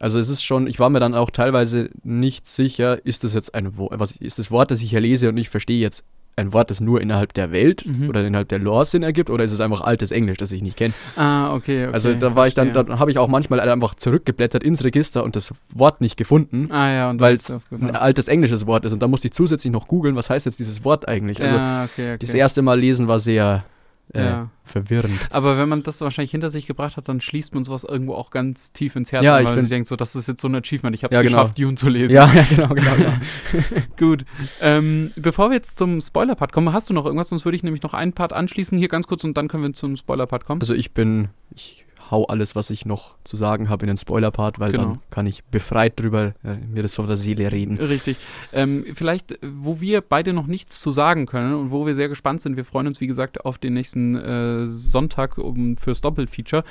Also es ist schon, ich war mir dann auch teilweise nicht sicher, ist das jetzt ein Wort, was ist das Wort, das ich hier lese und ich verstehe jetzt ein Wort, das nur innerhalb der Welt Mhm. oder innerhalb der Lore Sinn ergibt, oder ist es einfach altes Englisch, das ich nicht kenne? Ah, okay, okay. also da war ich dann, dann habe ich auch manchmal einfach zurückgeblättert ins Register und das Wort nicht gefunden, Ah, ja, weil es ein altes englisches Wort ist und da musste ich zusätzlich noch googeln, was heißt jetzt dieses Wort eigentlich. Also ja, okay, okay. das erste Mal lesen war sehr, äh, ja. verwirrend. Aber wenn man das wahrscheinlich hinter sich gebracht hat, dann schließt man sowas irgendwo auch ganz tief ins Herz, ja, weil man sich denkt, so, das ist jetzt so ein Achievement, ich habe es ja, geschafft, genau. Dune zu lesen. Ja, ja genau, genau. genau. Gut. Ähm, bevor wir jetzt zum Spoiler-Part kommen, hast du noch irgendwas? Sonst würde ich nämlich noch einen Part anschließen, hier ganz kurz, und dann können wir zum Spoiler-Part kommen. Also ich bin, ich hau alles, was ich noch zu sagen habe, in den Spoiler-Part, weil Genau. dann kann ich befreit drüber äh, mir das von der Seele reden. Richtig. Ähm, vielleicht, wo wir beide noch nichts zu sagen können und wo wir sehr gespannt sind, wir freuen uns, wie gesagt, auf den nächsten äh, Sonntag um, fürs Doppelfeature,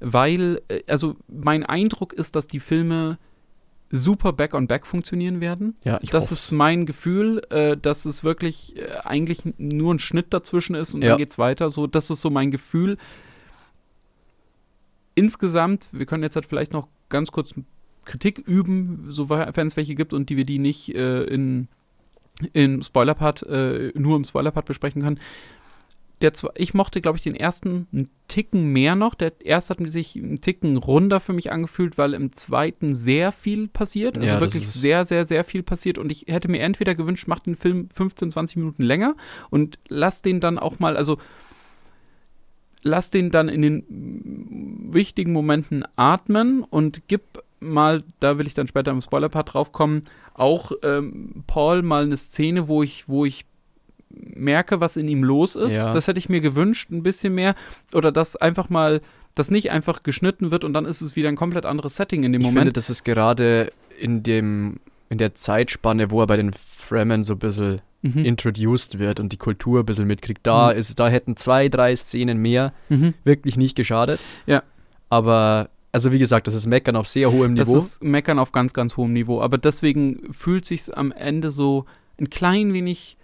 weil, äh, also mein Eindruck ist, dass die Filme super back-on-back funktionieren werden. Ja, ich das hoff's. ist mein Gefühl, äh, dass es wirklich äh, eigentlich nur ein Schnitt dazwischen ist und Ja. dann geht's weiter. So, das ist so mein Gefühl. Insgesamt, wir können jetzt halt vielleicht noch ganz kurz Kritik üben, sofern es welche gibt und die wir die nicht äh, in, in Spoiler-Part, äh, nur im Spoiler-Part besprechen können. Der, zwe- ich mochte, glaube ich, den ersten einen Ticken mehr noch. Der erste hat sich einen Ticken runder für mich angefühlt, weil im zweiten sehr viel passiert. Also Ja, wirklich sehr, sehr, sehr viel passiert. Und ich hätte mir entweder gewünscht, mach den Film 15, 20 Minuten länger und lass den dann auch mal, also lass den dann in den wichtigen Momenten atmen und gib mal, da will ich dann später im Spoiler-Part drauf kommen, auch ähm, Paul mal eine Szene, wo ich, wo ich merke, was in ihm los ist. Ja. Das hätte ich mir gewünscht, ein bisschen mehr. Oder dass einfach mal, dass nicht einfach geschnitten wird und dann ist es wieder ein komplett anderes Setting in dem Ich Moment. finde, das ist gerade in dem in der Zeitspanne, wo er bei den Fremen so ein bisschen mhm. introduced wird und die Kultur ein bisschen mitkriegt, da Mhm. ist, da hätten zwei, drei Szenen mehr mhm. wirklich nicht geschadet. Ja. Aber, also wie gesagt, das ist Meckern auf sehr hohem Das Niveau. ist Meckern auf ganz, ganz hohem Niveau. Aber deswegen fühlt sich am Ende so ein klein wenig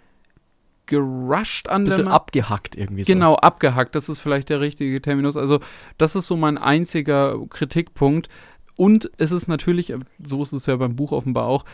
gerusht an. ein bisschen abgehackt irgendwie so. Genau, abgehackt, das ist vielleicht der richtige Terminus. Also, das ist so mein einziger Kritikpunkt. Und es ist natürlich, so ist es ja beim Buch offenbar auch,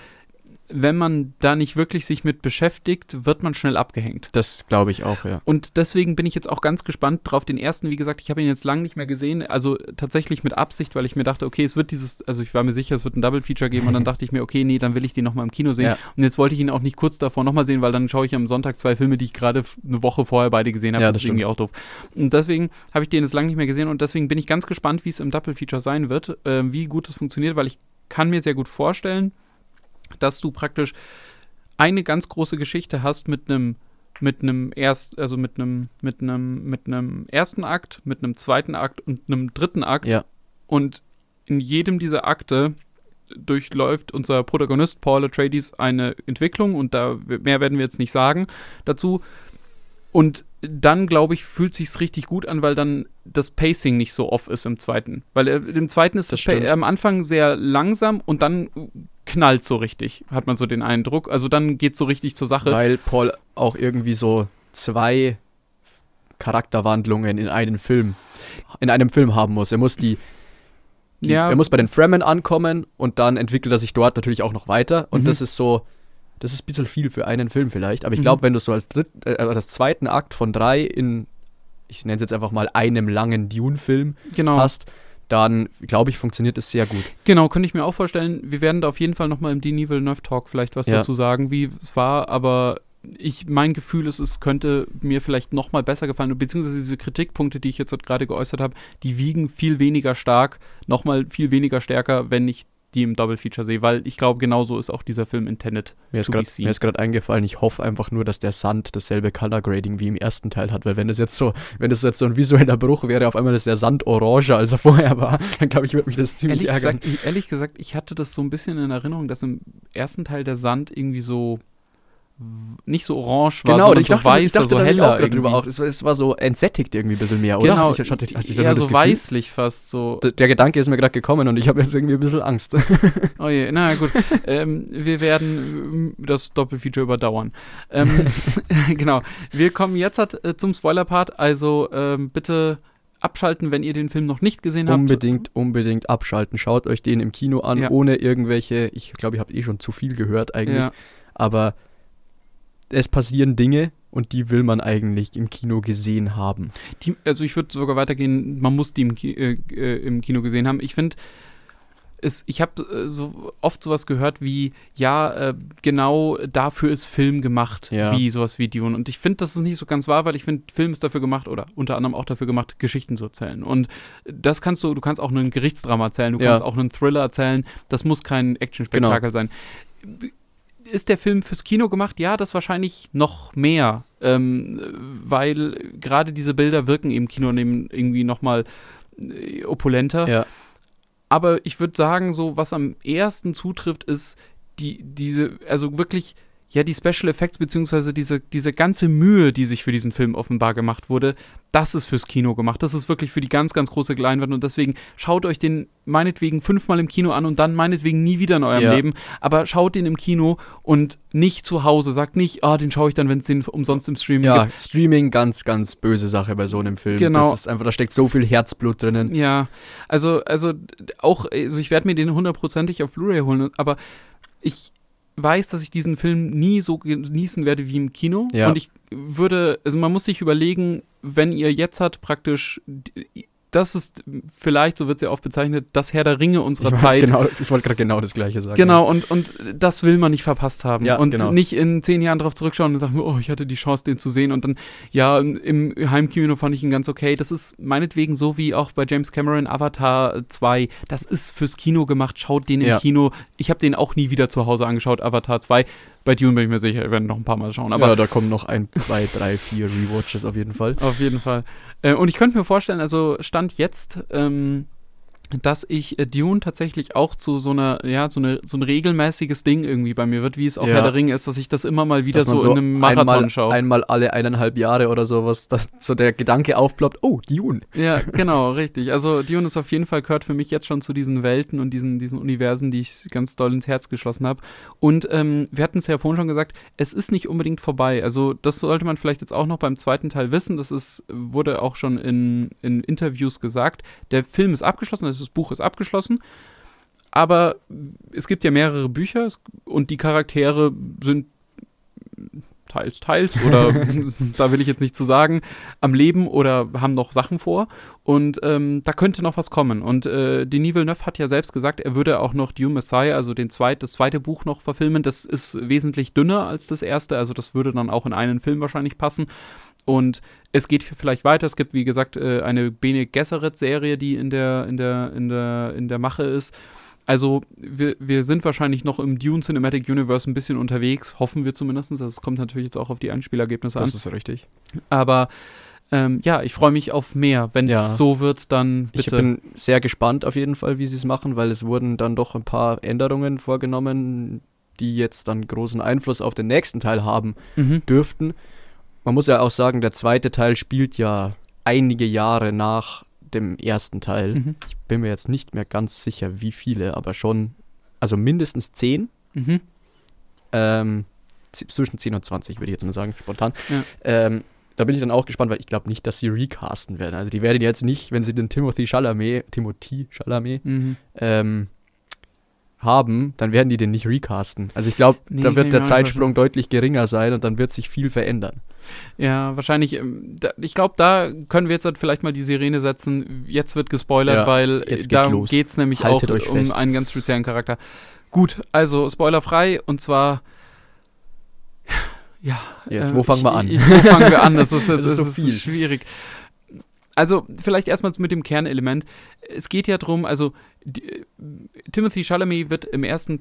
wenn man da nicht wirklich sich mit beschäftigt, wird man schnell abgehängt. Das glaube ich auch, ja. Und deswegen bin ich jetzt auch ganz gespannt drauf. Den ersten, wie gesagt, ich habe ihn jetzt lange nicht mehr gesehen. Also tatsächlich mit Absicht, weil ich mir dachte, okay, es wird dieses, also ich war mir sicher, es wird ein Double-Feature geben. Und dann dachte ich mir, okay, nee, dann will ich den nochmal im Kino sehen. Ja. Und jetzt wollte ich ihn auch nicht kurz davor nochmal sehen, weil dann schaue ich am Sonntag zwei Filme, die ich gerade eine Woche vorher beide gesehen habe. Ja, das, das ist irgendwie auch doof. Und deswegen habe ich den jetzt lange nicht mehr gesehen. Und deswegen bin ich ganz gespannt, wie es im Double-Feature sein wird, äh, wie gut es funktioniert, weil ich kann mir sehr gut vorstellen, dass du praktisch eine ganz große Geschichte hast mit einem mit einem erst also mit einem mit einem mit einem ersten Akt, mit einem zweiten Akt und einem dritten Akt Ja. und in jedem dieser Akte durchläuft unser Protagonist Paul Atreides eine Entwicklung und da mehr werden wir jetzt nicht sagen dazu und dann glaube ich fühlt sich's richtig gut an, weil dann das Pacing nicht so off ist im zweiten, weil äh, im zweiten ist Das das, am Anfang sehr langsam und dann knallt so richtig, hat man so den Eindruck. Also dann geht's so richtig zur Sache. Weil Paul auch irgendwie so zwei Charakterwandlungen in einem Film, in einem Film haben muss. Er muss die, die Ja. er muss bei den Fremen ankommen und dann entwickelt er sich dort natürlich auch noch weiter. Und Mhm. das ist so, das ist ein bisschen viel für einen Film vielleicht. Aber ich Mhm. glaube, wenn du so als dritt, äh, als zweiten Akt von drei in, ich nenne es jetzt einfach mal einem langen Dune-Film genau. hast, dann glaube ich, funktioniert es sehr gut. Genau, könnte ich mir auch vorstellen. Wir werden da auf jeden Fall nochmal im Denis Villeneuve Talk vielleicht was Ja. dazu sagen, wie es war, aber ich, mein Gefühl ist, es könnte mir vielleicht nochmal besser gefallen, beziehungsweise diese Kritikpunkte, die ich jetzt gerade geäußert habe, die wiegen viel weniger stark, nochmal viel weniger stärker, wenn ich die im Double Feature sehe, weil ich glaube, genauso ist auch dieser Film intended. Mir ist gerade eingefallen, ich hoffe einfach nur, dass der Sand dasselbe Color Grading wie im ersten Teil hat, weil wenn das jetzt so, wenn das jetzt so ein visueller Bruch wäre, auf einmal ist der Sand orange, als er vorher war, dann glaube ich, würde mich das ziemlich Ehrlich ärgern. gesagt, ich, ehrlich gesagt, ich hatte das so ein bisschen in Erinnerung, dass im ersten Teil der Sand irgendwie so nicht so orange war, Genau, sondern ich so dachte, weiß, ich dachte so da heller auch drüber irgendwie. auch. Es, war- es war so entsättigt irgendwie ein bisschen mehr, oder? Genau, Hatte ich, hatte ich, hatte ich das so Gefühl? weißlich fast so. D- Der Gedanke ist mir gerade gekommen und ich habe jetzt irgendwie ein bisschen Angst. Oh je, na gut. ähm, wir werden ähm, das Doppelfeature überdauern. Ähm, genau. Wir kommen jetzt hat, äh, zum Spoiler-Part. Also ähm, bitte abschalten, wenn ihr den Film noch nicht gesehen habt. unbedingt, unbedingt abschalten. Schaut euch den im Kino an, Ja. ohne irgendwelche, ich glaube, ihr habt eh schon zu viel gehört eigentlich, Ja. aber es passieren Dinge und die will man eigentlich im Kino gesehen haben. Die, also ich würde sogar weitergehen, man muss die im, Ki äh, äh, im Kino gesehen haben. Ich finde, ich habe äh, so oft sowas gehört wie, ja, äh, genau dafür ist Film gemacht, Ja. wie sowas wie Dune. Und ich finde, das ist nicht so ganz wahr, weil ich finde, Film ist dafür gemacht oder unter anderem auch dafür gemacht, Geschichten zu erzählen. Und das kannst du, du kannst auch einen Gerichtsdrama erzählen, du Ja. kannst auch einen Thriller erzählen. Das muss kein Actionspektakel sein. Ist der Film fürs Kino gemacht? Ja, das wahrscheinlich noch mehr, ähm, weil gerade diese Bilder wirken im Kino neben irgendwie nochmal äh, opulenter. Ja. Aber ich würde sagen, so was am ersten zutrifft, ist die, diese, also wirklich, ja, die Special Effects, beziehungsweise diese, diese ganze Mühe, die sich für diesen Film offenbar gemacht wurde, das ist fürs Kino gemacht. Das ist wirklich für die ganz, ganz große Leinwand und deswegen schaut euch den meinetwegen fünfmal im Kino an und dann meinetwegen nie wieder in eurem Ja. Leben. Aber schaut den im Kino und nicht zu Hause. Sagt nicht, ah, den schaue ich dann, wenn es den umsonst im Streaming Ja, gibt. Streaming, ganz, ganz böse Sache bei so einem Film. Genau. Das ist einfach, da steckt so viel Herzblut drinnen. Ja, also, also auch, also ich werde mir den hundertprozentig auf Blu-ray holen, aber ich weiß, dass ich diesen Film nie so genießen werde wie im Kino. Ja. Und ich würde, also man muss sich überlegen, wenn ihr jetzt hat praktisch, das ist vielleicht, so wird es ja oft bezeichnet, das Herr der Ringe unserer Ich Zeit. genau, ich wollte gerade genau das Gleiche sagen. Genau, und, und das will man nicht verpasst haben. Ja, und genau. nicht in zehn Jahren drauf zurückschauen und sagen, oh, ich hatte die Chance, den zu sehen. Und dann, ja, im Heimkino fand ich ihn ganz okay. Das ist meinetwegen so wie auch bei James Cameron Avatar 2. Das ist fürs Kino gemacht. Schaut den im Ja. Kino. Ich habe den auch nie wieder zu Hause angeschaut, Avatar 2. Bei Dune bin ich mir sicher, wir werden noch ein paar Mal schauen. Aber ja, da kommen noch ein, zwei, drei, vier Rewatches auf jeden Fall. auf jeden Fall. Äh, und ich könnte mir vorstellen, also Stand jetzt, ähm, dass ich äh, Dune tatsächlich auch zu so einer, ja, so, eine, so ein regelmäßiges Ding irgendwie bei mir wird, wie es auch Ja. Herr der Ringe ist, dass ich das immer mal wieder man so, in einem Marathon einmal, schaue. einmal alle eineinhalb Jahre oder sowas, dass so der Gedanke aufploppt, oh, Dune. Ja, genau, richtig. Also Dune ist auf jeden Fall gehört für mich jetzt schon zu diesen Welten und diesen, diesen Universen, die ich ganz doll ins Herz geschlossen habe. Und ähm, wir hatten es ja vorhin schon gesagt, es ist nicht unbedingt vorbei. Also das sollte man vielleicht jetzt auch noch beim zweiten Teil wissen. Das ist, wurde auch schon in, in Interviews gesagt. Der Film ist abgeschlossen, also das Buch ist abgeschlossen. Aber es gibt ja mehrere Bücher und die Charaktere sind teils, teils oder da will ich jetzt nicht zu sagen, am Leben oder haben noch Sachen vor. Und ähm, da könnte noch was kommen. Und äh, Denis Villeneuve hat ja selbst gesagt, er würde auch noch Dune Messiah, also den zweit, das zweite Buch noch verfilmen. Das ist wesentlich dünner als das erste, also das würde dann auch in einen Film wahrscheinlich passen. Und es geht vielleicht weiter. Es gibt, wie gesagt, äh, eine Bene Gesserit-Serie, die in der, in, der, in, der, in der Mache ist. Also, wir, wir sind wahrscheinlich noch im Dune Cinematic Universe ein bisschen unterwegs, hoffen wir zumindest. Es kommt natürlich jetzt auch auf die Einspielergebnisse an. Das ist richtig. Aber ähm, ja, ich freue mich auf mehr. Wenn es Ja. so wird, dann Ich bitte. bin sehr gespannt auf jeden Fall, wie sie es machen, weil es wurden dann doch ein paar Änderungen vorgenommen, die jetzt dann großen Einfluss auf den nächsten Teil haben mhm. dürften. Man muss ja auch sagen, der zweite Teil spielt ja einige Jahre nach dem ersten Teil. Mhm. Ich bin mir jetzt nicht mehr ganz sicher, wie viele, aber schon, also mindestens zehn. Mhm. Ähm, zwischen 10 und 20, würde ich jetzt mal sagen, spontan. Ja. Ähm, da bin ich dann auch gespannt, weil ich glaube nicht, dass sie recasten werden. Also die werden jetzt nicht, wenn sie den Timothy Chalamet, Timothy Chalamet Mhm. ähm, haben, dann werden die den nicht recasten. Also ich glaube, Nee, da wird der Zeitsprung deutlich geringer sein und dann wird sich viel verändern. Ja, wahrscheinlich. ähm, ich glaube, da können wir jetzt halt vielleicht mal die Sirene setzen. Jetzt wird gespoilert, Ja, weil jetzt äh, geht's da los. geht es nämlich Haltet auch um einen ganz speziellen Charakter. Gut, also spoilerfrei und zwar. Ja. Jetzt, äh, wo fangen wir an? Ich, wo fangen wir an? Das ist jetzt Das ist so das viel. schwierig. Also, vielleicht erstmal mit dem Kernelement. Es geht ja darum, also die, äh, Timothy Chalamet wird im ersten,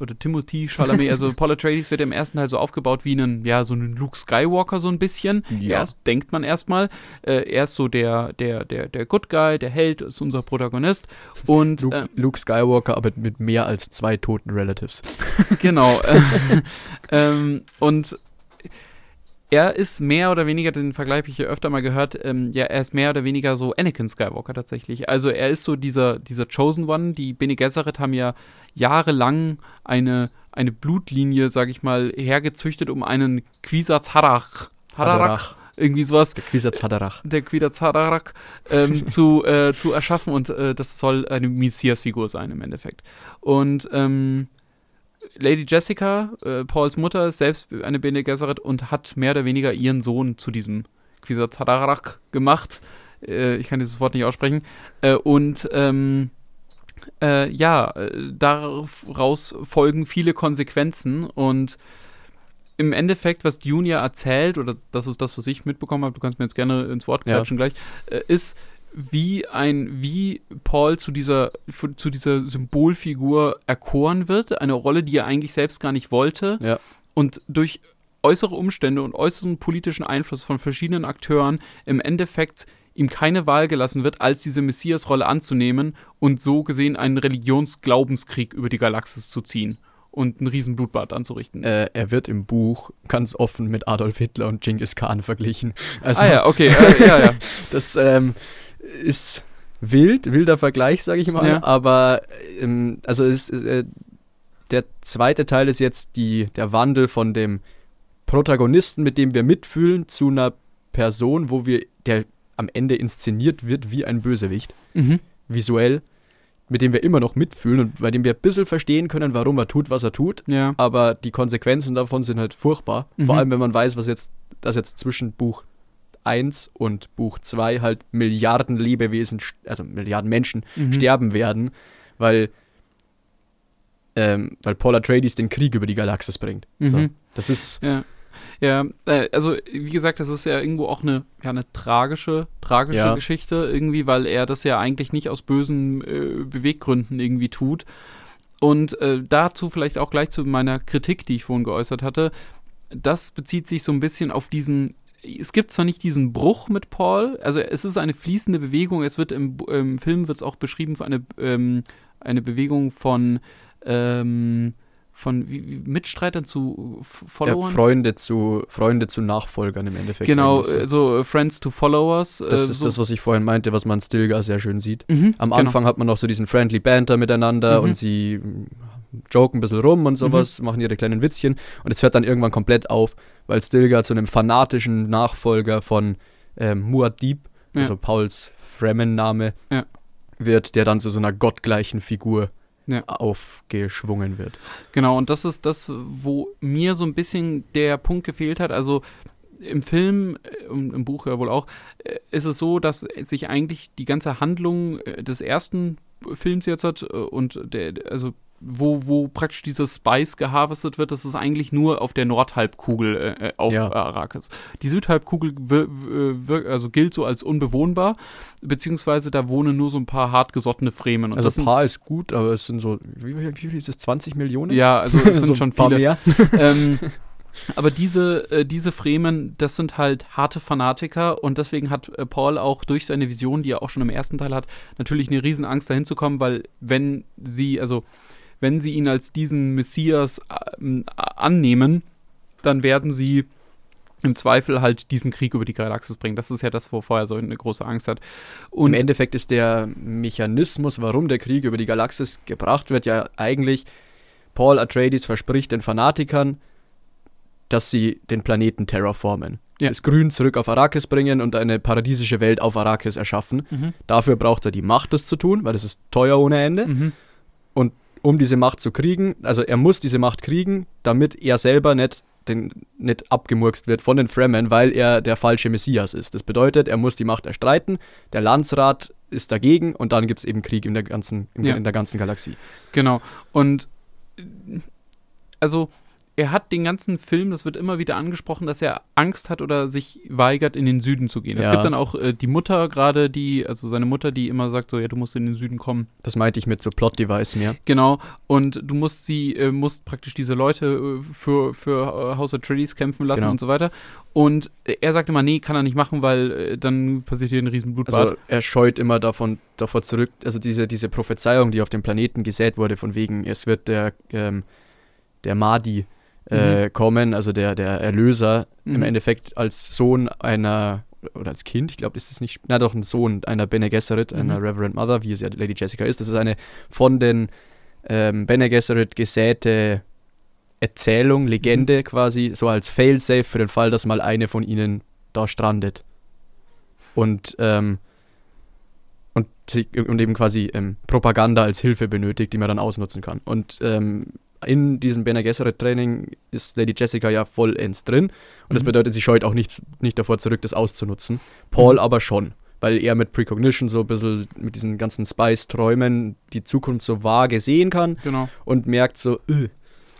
oder Timothy Chalamet, also Paul Atreides wird im ersten Teil so aufgebaut wie einen, ja, so einen Luke Skywalker so ein bisschen. Ja. Erst denkt man erstmal, äh, er ist so der, der, der, der Good Guy, der Held, ist unser Protagonist. Und Luke, äh, Luke Skywalker, aber mit mehr als zwei toten Relatives. Genau. äh, ähm, und er ist mehr oder weniger, den Vergleich habe ich ja öfter mal gehört, ähm, ja, er ist mehr oder weniger so Anakin Skywalker tatsächlich. Also er ist so dieser, dieser Chosen One. Die Bene Gesserit haben ja jahrelang eine, eine Blutlinie, sag ich mal, hergezüchtet, um einen Quisatz Hadarach, Hadarach, irgendwie sowas, Der Quisatz Haderach. der Quidaz Haderach ähm, zu, äh, zu erschaffen und äh, das soll eine Messias-Figur sein im Endeffekt. Und ähm, Lady Jessica, äh, Pauls Mutter, ist selbst eine Bene Gesserit und hat mehr oder weniger ihren Sohn zu diesem Quisatz Haderach gemacht. Äh, ich kann dieses Wort nicht aussprechen. Äh, und ähm, äh, ja, äh, daraus folgen viele Konsequenzen und im Endeffekt, was ja erzählt, oder das ist das, was ich mitbekommen habe, du kannst mir jetzt gerne ins Wort quatschen ja. gleich, äh, ist, wie ein, wie Paul zu dieser, zu dieser Symbolfigur erkoren wird, eine Rolle, die er eigentlich selbst gar nicht wollte. Ja. Und durch äußere Umstände und äußeren politischen Einfluss von verschiedenen Akteuren im Endeffekt ihm keine Wahl gelassen wird, als diese Messias-Rolle anzunehmen und so gesehen einen Religionsglaubenskrieg über die Galaxis zu ziehen und einen riesen Blutbad anzurichten. Äh, er wird im Buch ganz offen mit Adolf Hitler und Genghis Khan verglichen. Also, ah ja, okay, äh, ja, ja. das ähm, ist wild, wilder Vergleich, sage ich mal, ja. aber ähm, also ist, äh, der zweite Teil ist jetzt die, der Wandel von dem Protagonisten, mit dem wir mitfühlen, zu einer Person, wo wir, der am Ende inszeniert wird wie ein Bösewicht, mhm. visuell, mit dem wir immer noch mitfühlen und bei dem wir ein bisschen verstehen können, warum er tut, was er tut. Ja. Aber die Konsequenzen davon sind halt furchtbar. Mhm. Vor allem, wenn man weiß, was jetzt, dass jetzt zwischen Buch 1 und Buch 2 halt Milliarden Lebewesen, also Milliarden Menschen mhm. sterben werden, weil, ähm, weil Paul Atreides den Krieg über die Galaxis bringt. So, mhm. das ist. Ja. Ja, äh, also wie gesagt, das ist ja irgendwo auch eine, ja, eine tragische, tragische ja. Geschichte irgendwie, weil er das ja eigentlich nicht aus bösen äh, Beweggründen irgendwie tut. Und äh, dazu vielleicht auch gleich zu meiner Kritik, die ich vorhin geäußert hatte. Das bezieht sich so ein bisschen auf diesen es gibt zwar nicht diesen Bruch mit Paul, also es ist eine fließende Bewegung, es wird im, im Film wird es auch beschrieben für eine, ähm, eine Bewegung von ähm, von wie, Mitstreitern zu Followern? Ja, Freunde zu Freunde zu Nachfolgern im Endeffekt. Genau, so, so uh, Friends to Followers. Das äh, ist so. das, was ich vorhin meinte, was man Stilgar sehr schön sieht. Mhm, Am genau. Anfang hat man noch so diesen friendly Banter miteinander mhm. und sie joken ein bisschen rum und sowas, mhm. machen ihre kleinen Witzchen und es hört dann irgendwann komplett auf, weil Stilgar zu einem fanatischen Nachfolger von ähm, Muad'Dib, ja. also Pauls Fremen-Name, ja. wird, der dann zu so einer gottgleichen Figur ja. aufgeschwungen wird. Genau, und das ist das, wo mir so ein bisschen der Punkt gefehlt hat. Also im Film, im, im Buch ja wohl auch, äh, ist es so, dass sich eigentlich die ganze Handlung äh, des ersten Films jetzt hat äh, und der, also wo, wo praktisch dieses Spice geharvestet wird, das ist eigentlich nur auf der Nordhalbkugel äh, auf ja. Arrakis. Die Südhalbkugel also gilt so als unbewohnbar, beziehungsweise da wohnen nur so ein paar hartgesottene Fremen. Und also ein paar ist gut, aber es sind so, wie, wie viel ist es, 20 Millionen? Ja, also es sind so schon viele. Mehr. ähm, aber diese, äh, diese Fremen, das sind halt harte Fanatiker und deswegen hat äh, Paul auch durch seine Vision, die er auch schon im ersten Teil hat, natürlich eine Riesenangst dahin zu kommen, weil wenn sie, also wenn sie ihn als diesen Messias äh, annehmen, dann werden sie im Zweifel halt diesen Krieg über die Galaxis bringen. Das ist ja das, wovor er so eine große Angst hat. Und Im Endeffekt ist der Mechanismus, warum der Krieg über die Galaxis gebracht wird, ja eigentlich, Paul Atreides verspricht den Fanatikern, dass sie den Planeten terraformen. Ja. Das Grün zurück auf Arrakis bringen und eine paradiesische Welt auf Arrakis erschaffen. Mhm. Dafür braucht er die Macht, das zu tun, weil es ist teuer ohne Ende. Mhm. Und um diese Macht zu kriegen, also er muss diese Macht kriegen, damit er selber nicht, den, nicht abgemurkst wird von den Fremen, weil er der falsche Messias ist. Das bedeutet, er muss die Macht erstreiten, der Landsrat ist dagegen und dann gibt es eben Krieg in der ganzen, in, ja. in der ganzen Galaxie. Genau. Und also er hat den ganzen Film, das wird immer wieder angesprochen, dass er Angst hat oder sich weigert, in den Süden zu gehen. Ja. Es gibt dann auch äh, die Mutter gerade, die, also seine Mutter, die immer sagt, so, ja, du musst in den Süden kommen. Das meinte ich mit so Plot-Device mehr. Genau. Und du musst sie, äh, musst praktisch diese Leute äh, für, für äh, House of Atreides kämpfen lassen genau. und so weiter. Und er sagt immer, nee, kann er nicht machen, weil äh, dann passiert hier ein riesen Blutbad. Also er scheut immer davon, davor zurück, also diese, diese Prophezeiung, die auf dem Planeten gesät wurde, von wegen, es wird der, ähm, der Mahdi äh, mhm. kommen, also der, der Erlöser mhm. im Endeffekt als Sohn einer oder als Kind, ich glaube, ist es nicht, na doch, ein Sohn einer Bene Gesserit, mhm. einer Reverend Mother, wie es ja Lady Jessica ist. Das ist eine von den ähm, Bene Gesserit gesäte Erzählung, Legende mhm. quasi, so als Failsafe für den Fall, dass mal eine von ihnen da strandet. Und, ähm, und, und eben quasi ähm, Propaganda als Hilfe benötigt, die man dann ausnutzen kann. Und ähm, in diesem Bene Gesserit Training ist Lady Jessica ja vollends drin. Und mhm. das bedeutet, sie scheut auch nicht, nicht davor zurück, das auszunutzen. Paul mhm. aber schon. weil er mit Precognition so ein bisschen mit diesen ganzen Spice-Träumen die Zukunft so vage sehen kann Genau. und merkt so, "Äh,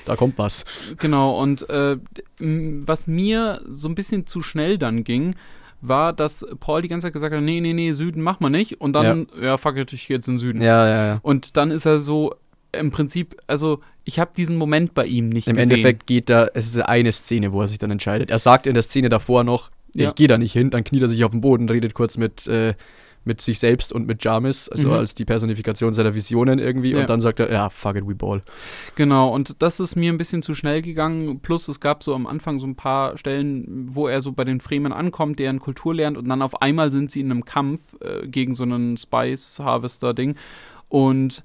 da kommt was. Genau, und äh, was mir so ein bisschen zu schnell dann ging, war, dass Paul die ganze Zeit gesagt hat, nee, nee, nee, Süden mach mal nicht. Und dann, ja, fuck it, ich geh jetzt in den Süden. Ja, ja, ja. Und dann ist er so, im Prinzip, also ich habe diesen Moment bei ihm nicht Im gesehen. Endeffekt geht da, es ist eine Szene, wo er sich dann entscheidet. Er sagt in der Szene davor noch, Ja. ich gehe da nicht hin, dann kniet er sich auf den Boden, redet kurz mit, äh, mit sich selbst und mit Jamis, also Mhm. als die Personifikation seiner Visionen irgendwie, Ja. und dann sagt er, ja, fuck it, we ball. Genau, und das ist mir ein bisschen zu schnell gegangen. Plus, es gab so am Anfang so ein paar Stellen, wo er so bei den Fremen ankommt, deren Kultur lernt, und dann auf einmal sind sie in einem Kampf äh, gegen so einen Spice Harvester-Ding. Und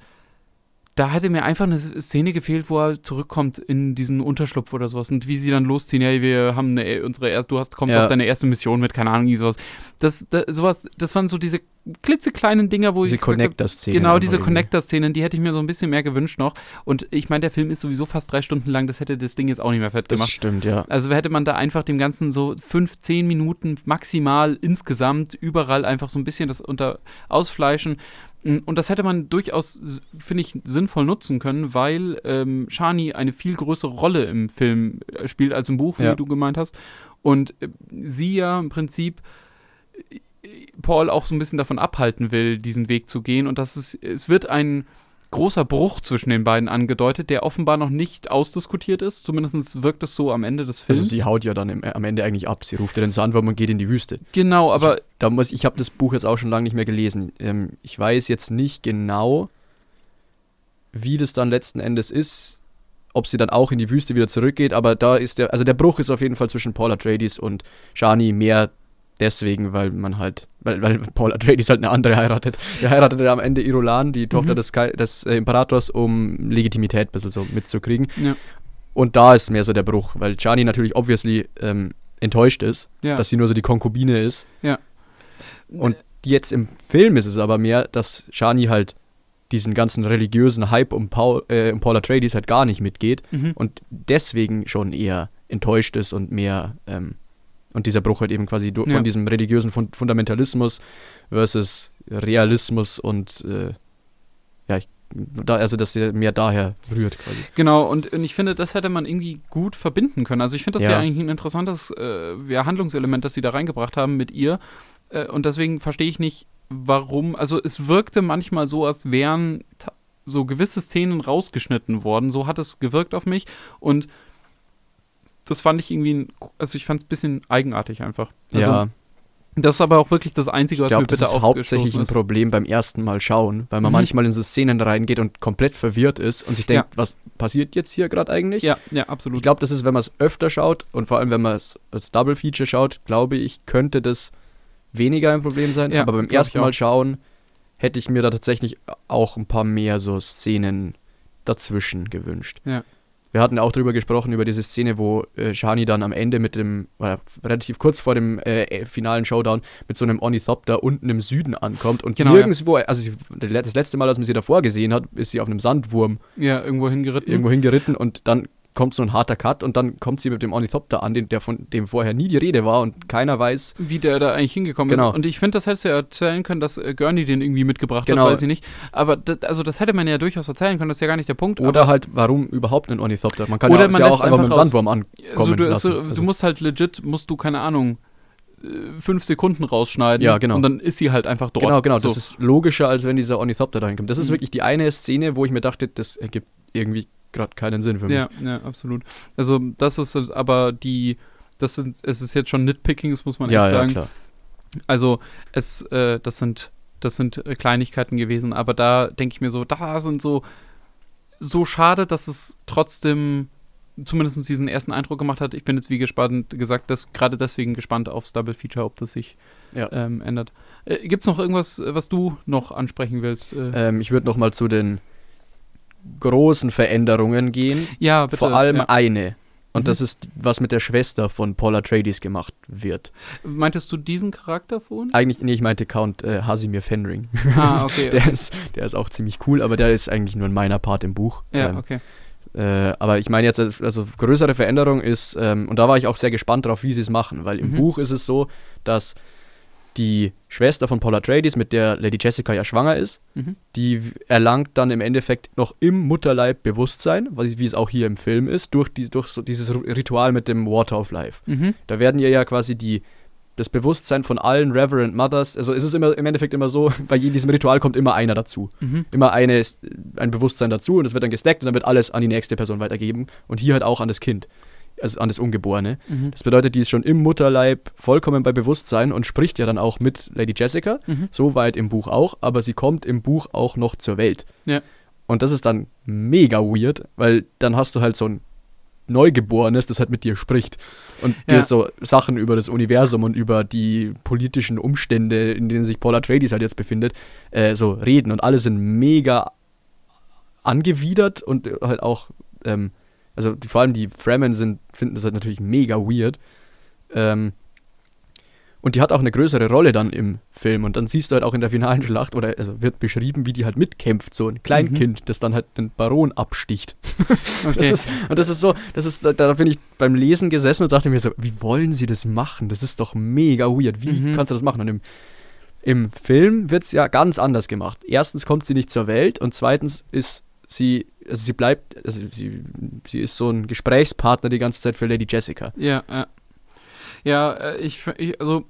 da hätte mir einfach eine Szene gefehlt, wo er zurückkommt in diesen Unterschlupf oder sowas und wie sie dann losziehen. Hey, wir haben eine, unsere erste, du hast, kommst Ja. auf deine erste Mission mit, keine Ahnung, sowas. Das, das, sowas, das waren so diese klitzekleinen Dinger, wo Diese ich gesagt hab, Connector-Szene. Genau, diese. Connector-Szenen, die hätte ich mir so ein bisschen mehr gewünscht noch. Und ich meine, der Film ist sowieso fast drei Stunden lang, das hätte das Ding jetzt auch nicht mehr fett Das gemacht. stimmt, ja. Also hätte man da einfach dem Ganzen so fünf, zehn Minuten maximal insgesamt überall einfach so ein bisschen das unter ausfleischen. Und das hätte man durchaus, finde ich, sinnvoll nutzen können, weil ähm, Shani eine viel größere Rolle im Film äh, spielt als im Buch, wie Ja. du gemeint hast. Und äh, sie ja im Prinzip äh, Paul auch so ein bisschen davon abhalten will, diesen Weg zu gehen. Und das ist, es wird ein großer Bruch zwischen den beiden angedeutet, der offenbar noch nicht ausdiskutiert ist. Zumindest wirkt es so am Ende des Films. Also sie haut ja dann im, am Ende eigentlich ab. Sie ruft ja den Sandwurm und geht in die Wüste. genau, aber Da muss ich habe das Buch jetzt auch schon lange nicht mehr gelesen. Ähm, ich weiß jetzt nicht genau, wie das dann letzten Endes ist, ob sie dann auch in die Wüste wieder zurückgeht, aber da ist der, also der Bruch ist auf jeden Fall zwischen Paul Atreides und Shani mehr deswegen, weil man halt, weil, weil Paul Atreides halt eine andere heiratet. Er heiratet ja am Ende Irulan, die Tochter Mhm. des, Kai- des äh, Imperators, um Legitimität ein bisschen so mitzukriegen. ja, Und da ist mehr so der Bruch, weil Shani natürlich obviously ähm, enttäuscht ist, ja. dass sie nur so die Konkubine ist. Ja. Und jetzt im Film ist es aber mehr, dass Shani halt diesen ganzen religiösen Hype um Paul, äh, um Paul Atreides halt gar nicht mitgeht mhm. und deswegen schon eher enttäuscht ist und mehr ähm, und dieser Bruch halt eben quasi Ja. von diesem religiösen Fun Fundamentalismus versus Realismus und äh, ja, ich, da, also dass er mehr daher rührt quasi. Genau, und, und ich finde, das hätte man irgendwie gut verbinden können. Also ich finde das ja. Ja. eigentlich ein interessantes äh, ja, Handlungselement, das sie da reingebracht haben mit ihr. Äh, und deswegen verstehe ich nicht, warum. Also es wirkte manchmal so, als wären so gewisse Szenen rausgeschnitten worden. So hat es gewirkt auf mich. Und das fand ich irgendwie, ein, also ich fand es ein bisschen eigenartig einfach. Also, ja, Das ist aber auch wirklich das Einzige, ich was mir glaube, das bitte ist hauptsächlich ein. Problem beim ersten Mal schauen, weil man Mhm. manchmal in so Szenen reingeht und komplett verwirrt ist und sich denkt, Ja. was passiert jetzt hier gerade eigentlich? Ja, ja, absolut. Ich glaube, das ist, wenn man es öfter schaut und vor allem, wenn man es als Double Feature schaut, glaube ich, könnte das weniger ein Problem sein. Ja, Aber beim glaub ersten Mal schauen hätte ich mir da tatsächlich auch ein paar mehr so Szenen dazwischen gewünscht. Ja. Wir hatten auch darüber gesprochen, über diese Szene, wo äh, Shani dann am Ende mit dem, oder relativ kurz vor dem äh, äh, finalen Showdown mit so einem Ornithopter unten im Süden ankommt und Genau, ja. nirgendwo, also sie, das letzte Mal, als man sie davor gesehen hat, ist sie auf einem Sandwurm ja, irgendwo hingeritten. irgendwo hingeritten und dann kommt so ein harter Cut und dann kommt sie mit dem Ornithopter an, den, der von dem vorher nie die Rede war und keiner weiß. wie der da eigentlich hingekommen Genau. ist. Und ich finde, das hättest du ja erzählen können, dass äh, Gurney den irgendwie mitgebracht Genau. hat, weiß ich nicht. Aber das, also das hätte man ja durchaus erzählen können, das ist ja gar nicht der Punkt. Oder halt, warum überhaupt ein Ornithopter? Man kann Oder ja, man ja auch einfach mit dem. Sandwurm ankommen so, du, lassen. so, Also- du musst halt legit, musst du, keine Ahnung, äh, fünf Sekunden rausschneiden. Ja, genau. Und dann ist sie halt einfach dort. Genau, genau. So. Das ist logischer, als wenn dieser Ornithopter da hinkommt. Das ist Mhm. wirklich die eine Szene, wo ich mir dachte, das ergibt irgendwie gerade keinen Sinn für mich. ja, ja, absolut. Also das ist aber die, das sind, es ist jetzt schon Nitpicking, das muss man ja, echt ja, sagen. klar. Also es, äh, das sind, das sind äh, Kleinigkeiten gewesen, aber da denke ich mir so, da sind so, so schade, dass es trotzdem zumindest diesen ersten Eindruck gemacht hat. Ich bin jetzt wie gespannt, gesagt, dass gerade deswegen gespannt aufs Double Feature, ob das sich Ja. ähm, ändert. Äh, Gibt es noch irgendwas, was du noch ansprechen willst? Äh, Ähm, ich würde noch mal zu den großen Veränderungen gehen. ja, bitte. Vor allem ja. eine. Und Mhm. das ist, was mit der Schwester von Paula Trades gemacht wird. Meintest du diesen Charakter vorhin? Eigentlich, nee, ich meinte Count äh, Hasimir Fenring. Ah, okay. der, ist, der ist auch ziemlich cool, aber der ist eigentlich nur ein meiner Part im Buch. ja, Ähm, okay. äh, aber ich meine jetzt, also also größere Veränderung ist, ähm, und da war ich auch sehr gespannt drauf, wie sie es machen, weil im Mhm. Buch ist es so, dass die Schwester von Paula Atreides, mit der Lady Jessica ja schwanger ist, mhm. die erlangt dann im Endeffekt noch im Mutterleib Bewusstsein, wie es auch hier im Film ist, durch, die, durch so dieses Ritual mit dem Water of Life. Mhm. Da werden ihr ja quasi die, das Bewusstsein von allen Reverend Mothers, also es ist immer im Endeffekt immer so, bei diesem Ritual kommt immer einer dazu. Mhm. Immer eine, ein Bewusstsein dazu und es wird dann gesteckt und dann wird alles an die nächste Person weitergeben und hier halt auch an das Kind also an das Ungeborene. Mhm. Das bedeutet, die ist schon im Mutterleib vollkommen bei Bewusstsein und spricht ja dann auch mit Lady Jessica, mhm. soweit im Buch auch, aber sie kommt im Buch auch noch zur Welt. Ja. Und das ist dann mega weird, weil dann hast du halt so ein Neugeborenes, das halt mit dir spricht und ja. dir so Sachen über das Universum und über die politischen Umstände, in denen sich Paula Atreides halt jetzt befindet, äh, so reden und alle sind mega angewidert und halt auch ähm, also die, vor allem die Fremen sind, finden das halt natürlich mega weird. Ähm, und die hat auch eine größere Rolle dann im Film. Und dann siehst du halt auch in der finalen Schlacht, oder also wird beschrieben, wie die halt mitkämpft, so ein Kleinkind, mhm. das dann halt den Baron absticht. Okay. Das ist, und das ist so, das ist, da, da bin ich beim Lesen gesessen und dachte mir so, wie wollen sie das machen? Das ist doch mega weird. Wie mhm. kannst du das machen? Und im, im Film wird es ja ganz anders gemacht. Erstens kommt sie nicht zur Welt und zweitens ist sie, also sie bleibt, also sie, sie ist so ein Gesprächspartner die ganze Zeit für Lady Jessica. Ja, ja. Ja, äh, ich, ich also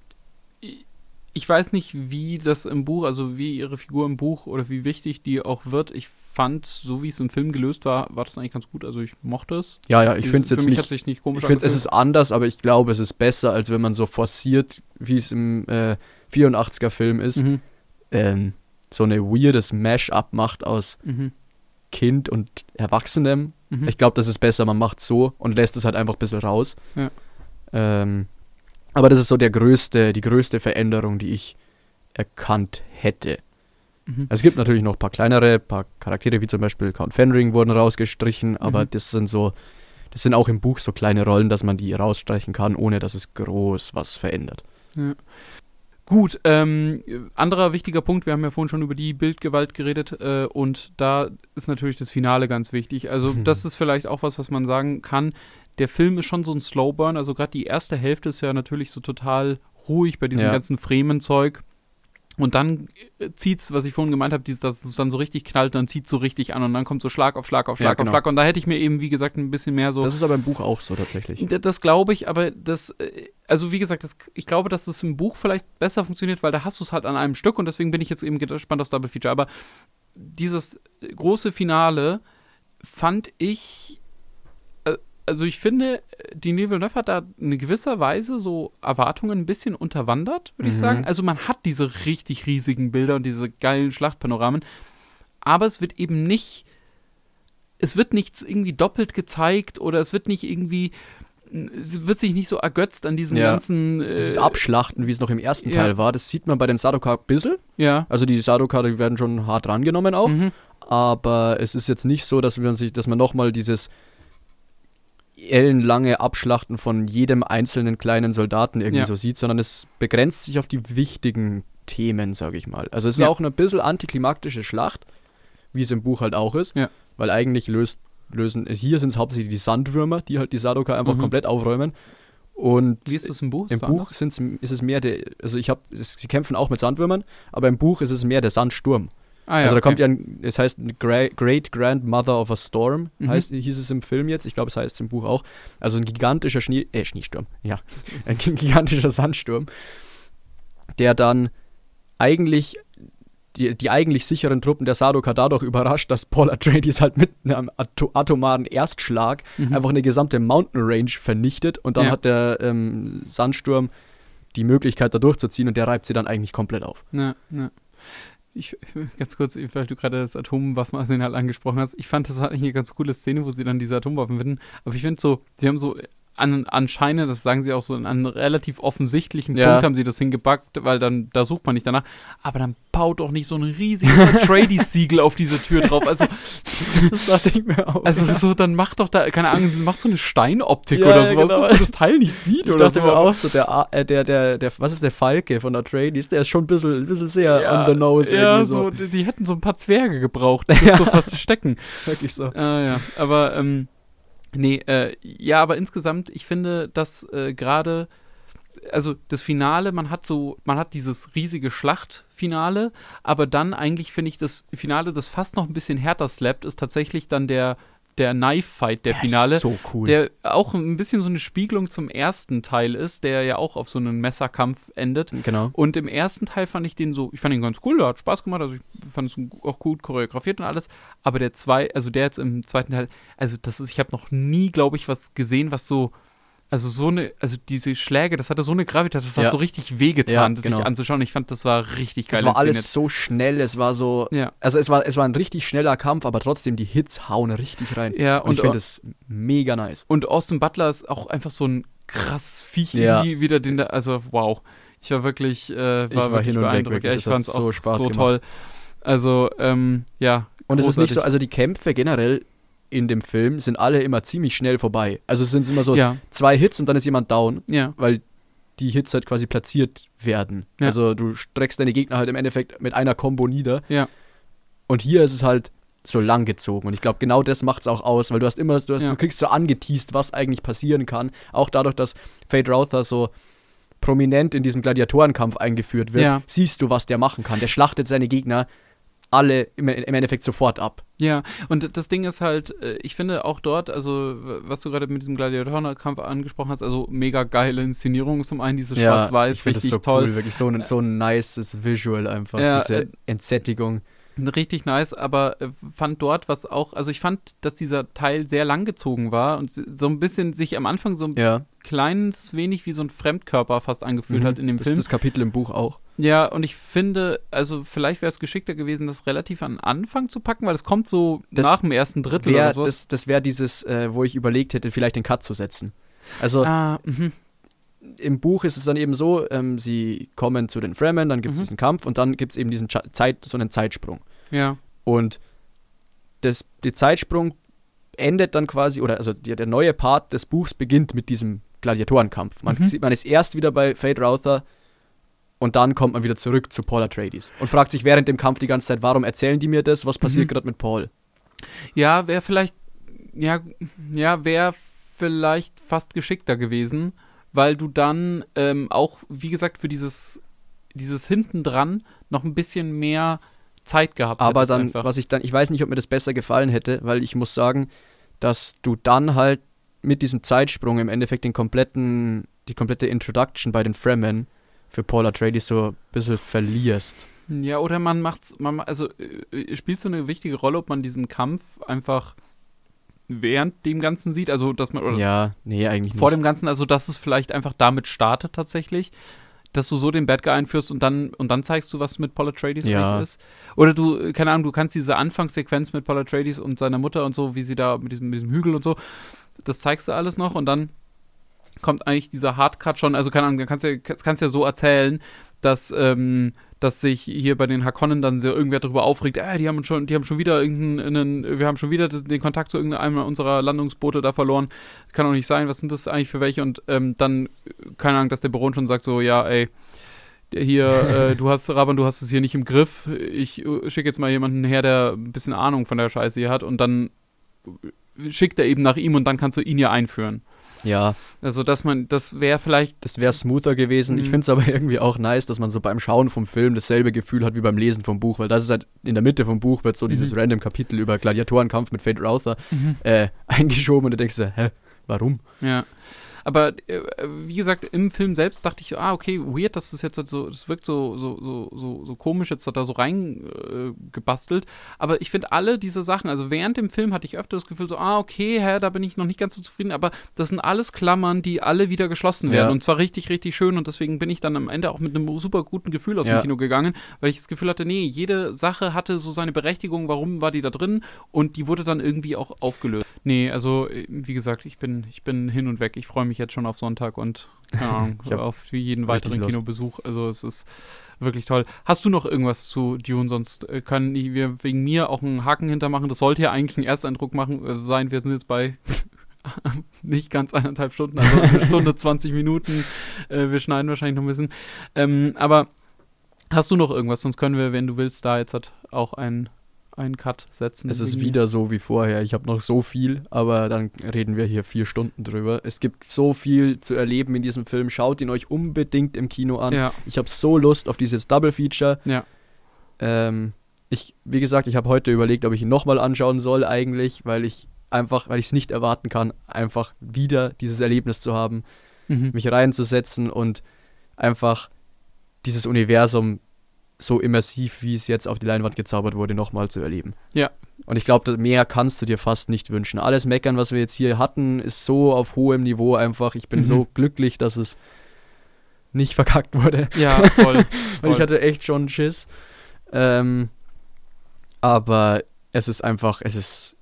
ich weiß nicht, wie das im Buch, also wie ihre Figur im Buch oder wie wichtig die auch wird. Ich fand, so wie es im Film gelöst war, war das eigentlich ganz gut. Also ich mochte es. Ja, ja, ich finde es jetzt nicht, sich nicht komisch Ich finde, es ist anders, aber ich glaube, es ist besser, als wenn man so forciert, wie es im äh, 84er Film ist, mhm. ähm, so eine weirdes Mash-up macht aus mhm. Kind und Erwachsenem. Mhm. Ich glaube, das ist besser, man macht so und lässt es halt einfach ein bisschen raus. Ja. Ähm, aber das ist so der größte, die größte Veränderung, die ich erkannt hätte. Mhm. Es gibt natürlich noch ein paar kleinere, ein paar Charaktere, wie zum Beispiel Count Fenring wurden rausgestrichen, aber mhm. das sind so, das sind auch im Buch so kleine Rollen, dass man die rausstreichen kann, ohne dass es groß was verändert. Ja. Gut, ähm, anderer wichtiger Punkt, wir haben ja vorhin schon über die Bildgewalt geredet äh, und da ist natürlich das Finale ganz wichtig. Also mhm. das ist vielleicht auch was, was man sagen kann. Der Film ist schon so ein Slowburn, also gerade die erste Hälfte ist ja natürlich so total ruhig bei diesem ja. ganzen Fremen-Zeug. Und dann äh, zieht's, was ich vorhin gemeint habe, dass es dann so richtig knallt, dann zieht so richtig an und dann kommt so Schlag auf Schlag auf Schlag ja, genau. auf Schlag. Und da hätte ich mir eben, wie gesagt, ein bisschen mehr so. Das ist aber im Buch auch so tatsächlich. Das, das glaube ich, aber das, äh, also wie gesagt, das, ich glaube, dass es im Buch vielleicht besser funktioniert, weil da hast du es halt an einem Stück und deswegen bin ich jetzt eben gespannt aufs Double Feature. Aber dieses große Finale fand ich also ich finde, die Neville Neuf hat da in gewisser Weise so Erwartungen ein bisschen unterwandert, würde mhm. ich sagen. Also man hat diese richtig riesigen Bilder und diese geilen Schlachtpanoramen, aber es wird eben nicht, es wird nichts irgendwie doppelt gezeigt oder es wird nicht irgendwie, es wird sich nicht so ergötzt an diesem ja. ganzen. Äh, Dieses Abschlachten, wie es noch im ersten ja. Teil war, das sieht man bei den Sadoka ein bisschen. Ja. Also die Sadoka, die werden schon hart rangenommen auch. Mhm. Aber es ist jetzt nicht so, dass man sich, dass man nochmal dieses ellenlange Abschlachten von jedem einzelnen kleinen Soldaten irgendwie ja. so sieht, sondern es begrenzt sich auf die wichtigen Themen, sage ich mal. Also es ist ja. auch eine bisschen antiklimaktische Schlacht, wie es im Buch halt auch ist, ja. weil eigentlich löst, lösen, hier sind es hauptsächlich die Sandwürmer, die halt die Sadoka einfach mhm. komplett aufräumen. Und wie ist das im Buch? Im Buch ist es mehr der, also ich habe, sie kämpfen auch mit Sandwürmern, aber im Buch ist es mehr der Sandsturm. Ah, ja, also da okay. kommt ja, ein, es heißt Great Grandmother of a Storm, mhm. heißt, hieß es im Film jetzt. Ich glaube, es heißt im Buch auch. Also ein gigantischer Schnee, äh, Schneesturm, ja. Ein gigantischer Sandsturm, der dann eigentlich die, die eigentlich sicheren Truppen der Sadoka dadurch überrascht, dass Paul Atreides halt mit einem atomaren Erstschlag mhm. einfach eine gesamte Mountain Range vernichtet und dann ja. hat der ähm, Sandsturm die Möglichkeit da durchzuziehen und der reibt sie dann eigentlich komplett auf. Ja, ja ich, ganz kurz, weil du gerade das Atomwaffenarsenal angesprochen hast, ich fand, das war eigentlich eine ganz coole Szene, wo sie dann diese Atomwaffen finden. Aber ich finde so, sie haben so an, anscheinend, das sagen sie auch so, an einem relativ offensichtlichen ja. Punkt haben sie das hingepackt, weil dann, da sucht man nicht danach. Aber dann baut doch nicht so ein riesiges Atreides-Siegel auf diese Tür drauf. Also, das dachte ich mir auch. Also, ja. so, dann macht doch da, keine Ahnung, macht so eine Steinoptik ja, oder sowas, genau. dass man das Teil nicht sieht ich oder dachte so. mir auch so, der, äh, der, der, der, was ist der Falke von Atreides? Der ist schon ein bisschen, ein bisschen sehr ja, on the nose. Ja, so, die, die, hätten so ein paar Zwerge gebraucht, die das so fast stecken. Wirklich so. Ah, ja, aber, ähm, Nee, äh, ja, aber insgesamt, ich finde, dass äh, gerade also das Finale, man hat so, man hat dieses riesige Schlachtfinale, aber dann eigentlich finde ich das Finale, das fast noch ein bisschen härter slappt, ist tatsächlich dann der der Knife Fight, der, der Finale, so cool. der auch ein bisschen so eine Spiegelung zum ersten Teil ist, der ja auch auf so einen Messerkampf endet. Genau. Und im ersten Teil fand ich den so, ich fand ihn ganz cool, der hat Spaß gemacht, also ich fand es auch gut choreografiert und alles. Aber der zwei, also der jetzt im zweiten Teil, also das ist, ich habe noch nie, glaube ich, was gesehen, was so also so eine, also diese Schläge, das hatte so eine Gravitas, das ja. hat so richtig wehgetan, ja, das genau. sich anzuschauen. Ich fand, das war richtig geil. Es war alles so schnell, es war so, ja. also es war, es war ein richtig schneller Kampf, aber trotzdem die Hits hauen richtig rein. Ja, und, und ich finde es mega nice. Und Austin Butler ist auch einfach so ein krasses Viech, ja. wieder den da, also wow. Ich war wirklich, äh, war, ich war wirklich hin und beeindruckt. Weg, ja, ich fand es so auch Spaß so gemacht. toll. Also, ähm, ja. Und es ist nicht so, also die Kämpfe generell in dem Film sind alle immer ziemlich schnell vorbei. Also es sind immer so ja. zwei Hits und dann ist jemand down, ja. weil die Hits halt quasi platziert werden. Ja. Also du streckst deine Gegner halt im Endeffekt mit einer Combo nieder. Und hier ist es halt so lang gezogen. Und ich glaube, genau das macht es auch aus, weil du hast immer, du, hast, du kriegst so angeteased, was eigentlich passieren kann. Auch dadurch, dass Fade Rother so prominent in diesem Gladiatorenkampf eingeführt wird, siehst du, was der machen kann. Der schlachtet seine Gegner alle im, im Endeffekt sofort ab. Ja, und das Ding ist halt, äh, ich finde auch dort, also was du gerade mit diesem Gladiatorenkampf angesprochen hast, also mega geile Inszenierung zum einen, diese ja, Schwarz-Weiß, richtig so toll. Cool, wirklich so ein, so ein nices Visual einfach, ja, diese äh, Entsättigung. Richtig nice, aber äh, fand dort was auch, also ich fand, dass dieser Teil sehr langgezogen war und so ein bisschen sich am Anfang so ein ja. kleines wenig wie so ein Fremdkörper fast angefühlt mhm, hat in dem das Film. Das ist das Kapitel im Buch auch. Ja, und ich finde, also vielleicht wäre es geschickter gewesen, das relativ an Anfang zu packen, weil es kommt so das nach dem ersten Drittel wär, oder so. Das, das wäre dieses, äh, wo ich überlegt hätte, vielleicht den Cut zu setzen. Also ah, mhm im Buch ist es dann eben so, ähm, sie kommen zu den Fremen, dann gibt es mhm. diesen Kampf und dann gibt es eben diesen Zeit, so einen Zeitsprung. Ja. Und das, der Zeitsprung endet dann quasi, oder also der, der neue Part des Buchs beginnt mit diesem Gladiatorenkampf. Man, mhm. sieht, man ist erst wieder bei Fade Rother und dann kommt man wieder zurück zu Paul Atreides und fragt sich während dem Kampf die ganze Zeit, warum erzählen die mir das? Was passiert mhm. gerade mit Paul? Ja, wäre vielleicht, ja, ja, wäre vielleicht fast geschickter gewesen, weil du dann ähm, auch, wie gesagt, für dieses, dieses hinten dran noch ein bisschen mehr Zeit gehabt Aber dann, einfach. was ich dann, ich weiß nicht, ob mir das besser gefallen hätte, weil ich muss sagen, dass du dann halt mit diesem Zeitsprung im Endeffekt den kompletten, die komplette Introduction bei den Fremen für Paul Atreides so ein bisschen verlierst. Ja, oder man macht's, man, also äh, spielt so eine wichtige Rolle, ob man diesen Kampf einfach während dem Ganzen sieht, also dass man ja, nee, eigentlich vor nicht. dem Ganzen, also dass es vielleicht einfach damit startet tatsächlich, dass du so den Bad Guy einführst und dann und dann zeigst du, was mit Paul Atreides ja. ist. Oder du, keine Ahnung, du kannst diese Anfangssequenz mit Paul Atreides und seiner Mutter und so, wie sie da mit diesem, mit diesem Hügel und so, das zeigst du alles noch und dann kommt eigentlich dieser Hardcut schon, also keine Ahnung, kannst du kannst ja so erzählen, dass, ähm, dass sich hier bei den Hakonnen dann so irgendwer darüber aufregt, äh, die haben schon, die haben schon wieder irgendeinen, wir haben schon wieder den Kontakt zu irgendeinem unserer Landungsboote da verloren. Kann doch nicht sein, was sind das eigentlich für welche? Und ähm, dann, keine Ahnung, dass der Baron schon sagt so, ja, ey, hier, äh, du hast, Raban, du hast es hier nicht im Griff. Ich äh, schicke jetzt mal jemanden her, der ein bisschen Ahnung von der Scheiße hier hat und dann schickt er eben nach ihm und dann kannst du ihn ja einführen. Ja. Also, dass man, das wäre vielleicht. Das wäre smoother gewesen. Mhm. Ich finde es aber irgendwie auch nice, dass man so beim Schauen vom Film dasselbe Gefühl hat wie beim Lesen vom Buch, weil das ist halt in der Mitte vom Buch wird so mhm. dieses random Kapitel über Gladiatorenkampf mit Fate Rother mhm. äh, eingeschoben und du denkst so, hä, warum? Ja. Aber äh, wie gesagt, im Film selbst dachte ich, ah, okay, weird, dass das jetzt halt so, das wirkt so, so, so, so, so komisch, jetzt hat er so reingebastelt. Äh, aber ich finde alle diese Sachen, also während dem Film hatte ich öfter das Gefühl, so, ah, okay, hä, da bin ich noch nicht ganz so zufrieden, aber das sind alles Klammern, die alle wieder geschlossen werden. Ja. Und zwar richtig, richtig schön. Und deswegen bin ich dann am Ende auch mit einem super guten Gefühl aus ja. dem Kino gegangen, weil ich das Gefühl hatte, nee, jede Sache hatte so seine Berechtigung, warum war die da drin und die wurde dann irgendwie auch aufgelöst. Nee, also wie gesagt, ich bin, ich bin hin und weg. Ich freue mich jetzt schon auf Sonntag und keine Ahnung, auf jeden weiteren Kinobesuch. Also es ist wirklich toll. Hast du noch irgendwas zu Dune? Sonst äh, können wir wegen mir auch einen Haken hintermachen. Das sollte ja eigentlich ein Ersteindruck machen, äh, sein. Wir sind jetzt bei nicht ganz eineinhalb Stunden, also eine Stunde 20 Minuten. Äh, wir schneiden wahrscheinlich noch ein bisschen. Ähm, aber hast du noch irgendwas? Sonst können wir, wenn du willst, da jetzt halt auch ein einen Cut setzen. Es ist wieder so wie vorher. Ich habe noch so viel, aber dann reden wir hier vier Stunden drüber. Es gibt so viel zu erleben in diesem Film. Schaut ihn euch unbedingt im Kino an. Ja. Ich habe so Lust auf dieses Double Feature. Ja. Ähm, ich, wie gesagt, ich habe heute überlegt, ob ich ihn nochmal anschauen soll eigentlich, weil ich einfach, weil ich es nicht erwarten kann, einfach wieder dieses Erlebnis zu haben, Mhm. mich reinzusetzen und einfach dieses Universum so immersiv, wie es jetzt auf die Leinwand gezaubert wurde, nochmal zu erleben. Ja. Und ich glaube, mehr kannst du dir fast nicht wünschen. Alles Meckern, was wir jetzt hier hatten, ist so auf hohem Niveau einfach. Ich bin Mhm. so glücklich, dass es nicht verkackt wurde. Ja, voll. Voll. ich hatte echt schon Schiss. Ähm, aber es ist einfach, es ist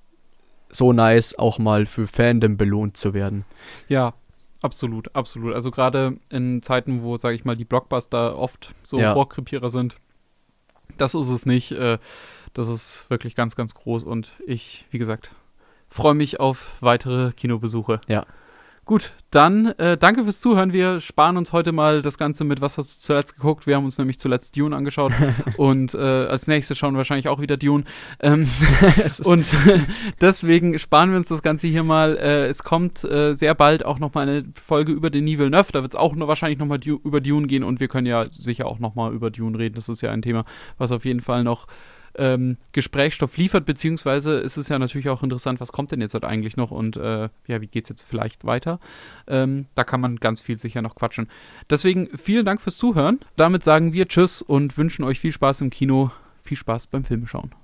so nice, auch mal für Fandom belohnt zu werden. Ja, absolut, absolut. Also gerade in Zeiten, wo, sage ich mal, die Blockbuster oft so Ja. Rohrkrepierer sind, das ist es nicht. Äh, das ist wirklich ganz, ganz groß und ich, wie gesagt, freue mich auf weitere Kinobesuche. Ja. Gut, dann äh, danke fürs Zuhören. Wir sparen uns heute mal das Ganze mit, was hast du zuletzt geguckt? Wir haben uns nämlich zuletzt Dune angeschaut und äh, als nächstes schauen wir wahrscheinlich auch wieder Dune. Ähm, und deswegen sparen wir uns das Ganze hier mal. Äh, es kommt äh, sehr bald auch noch mal eine Folge über den Nivel Neuf. Da wird es auch noch wahrscheinlich noch mal du über Dune gehen und wir können ja sicher auch noch mal über Dune reden. Das ist ja ein Thema, was auf jeden Fall noch ähm, Gesprächsstoff liefert, beziehungsweise ist es ja natürlich auch interessant, was kommt denn jetzt halt eigentlich noch und äh, ja, wie geht es jetzt vielleicht weiter? Ähm, da kann man ganz viel sicher noch quatschen. Deswegen vielen Dank fürs Zuhören. Damit sagen wir Tschüss und wünschen euch viel Spaß im Kino, viel Spaß beim Filmeschauen.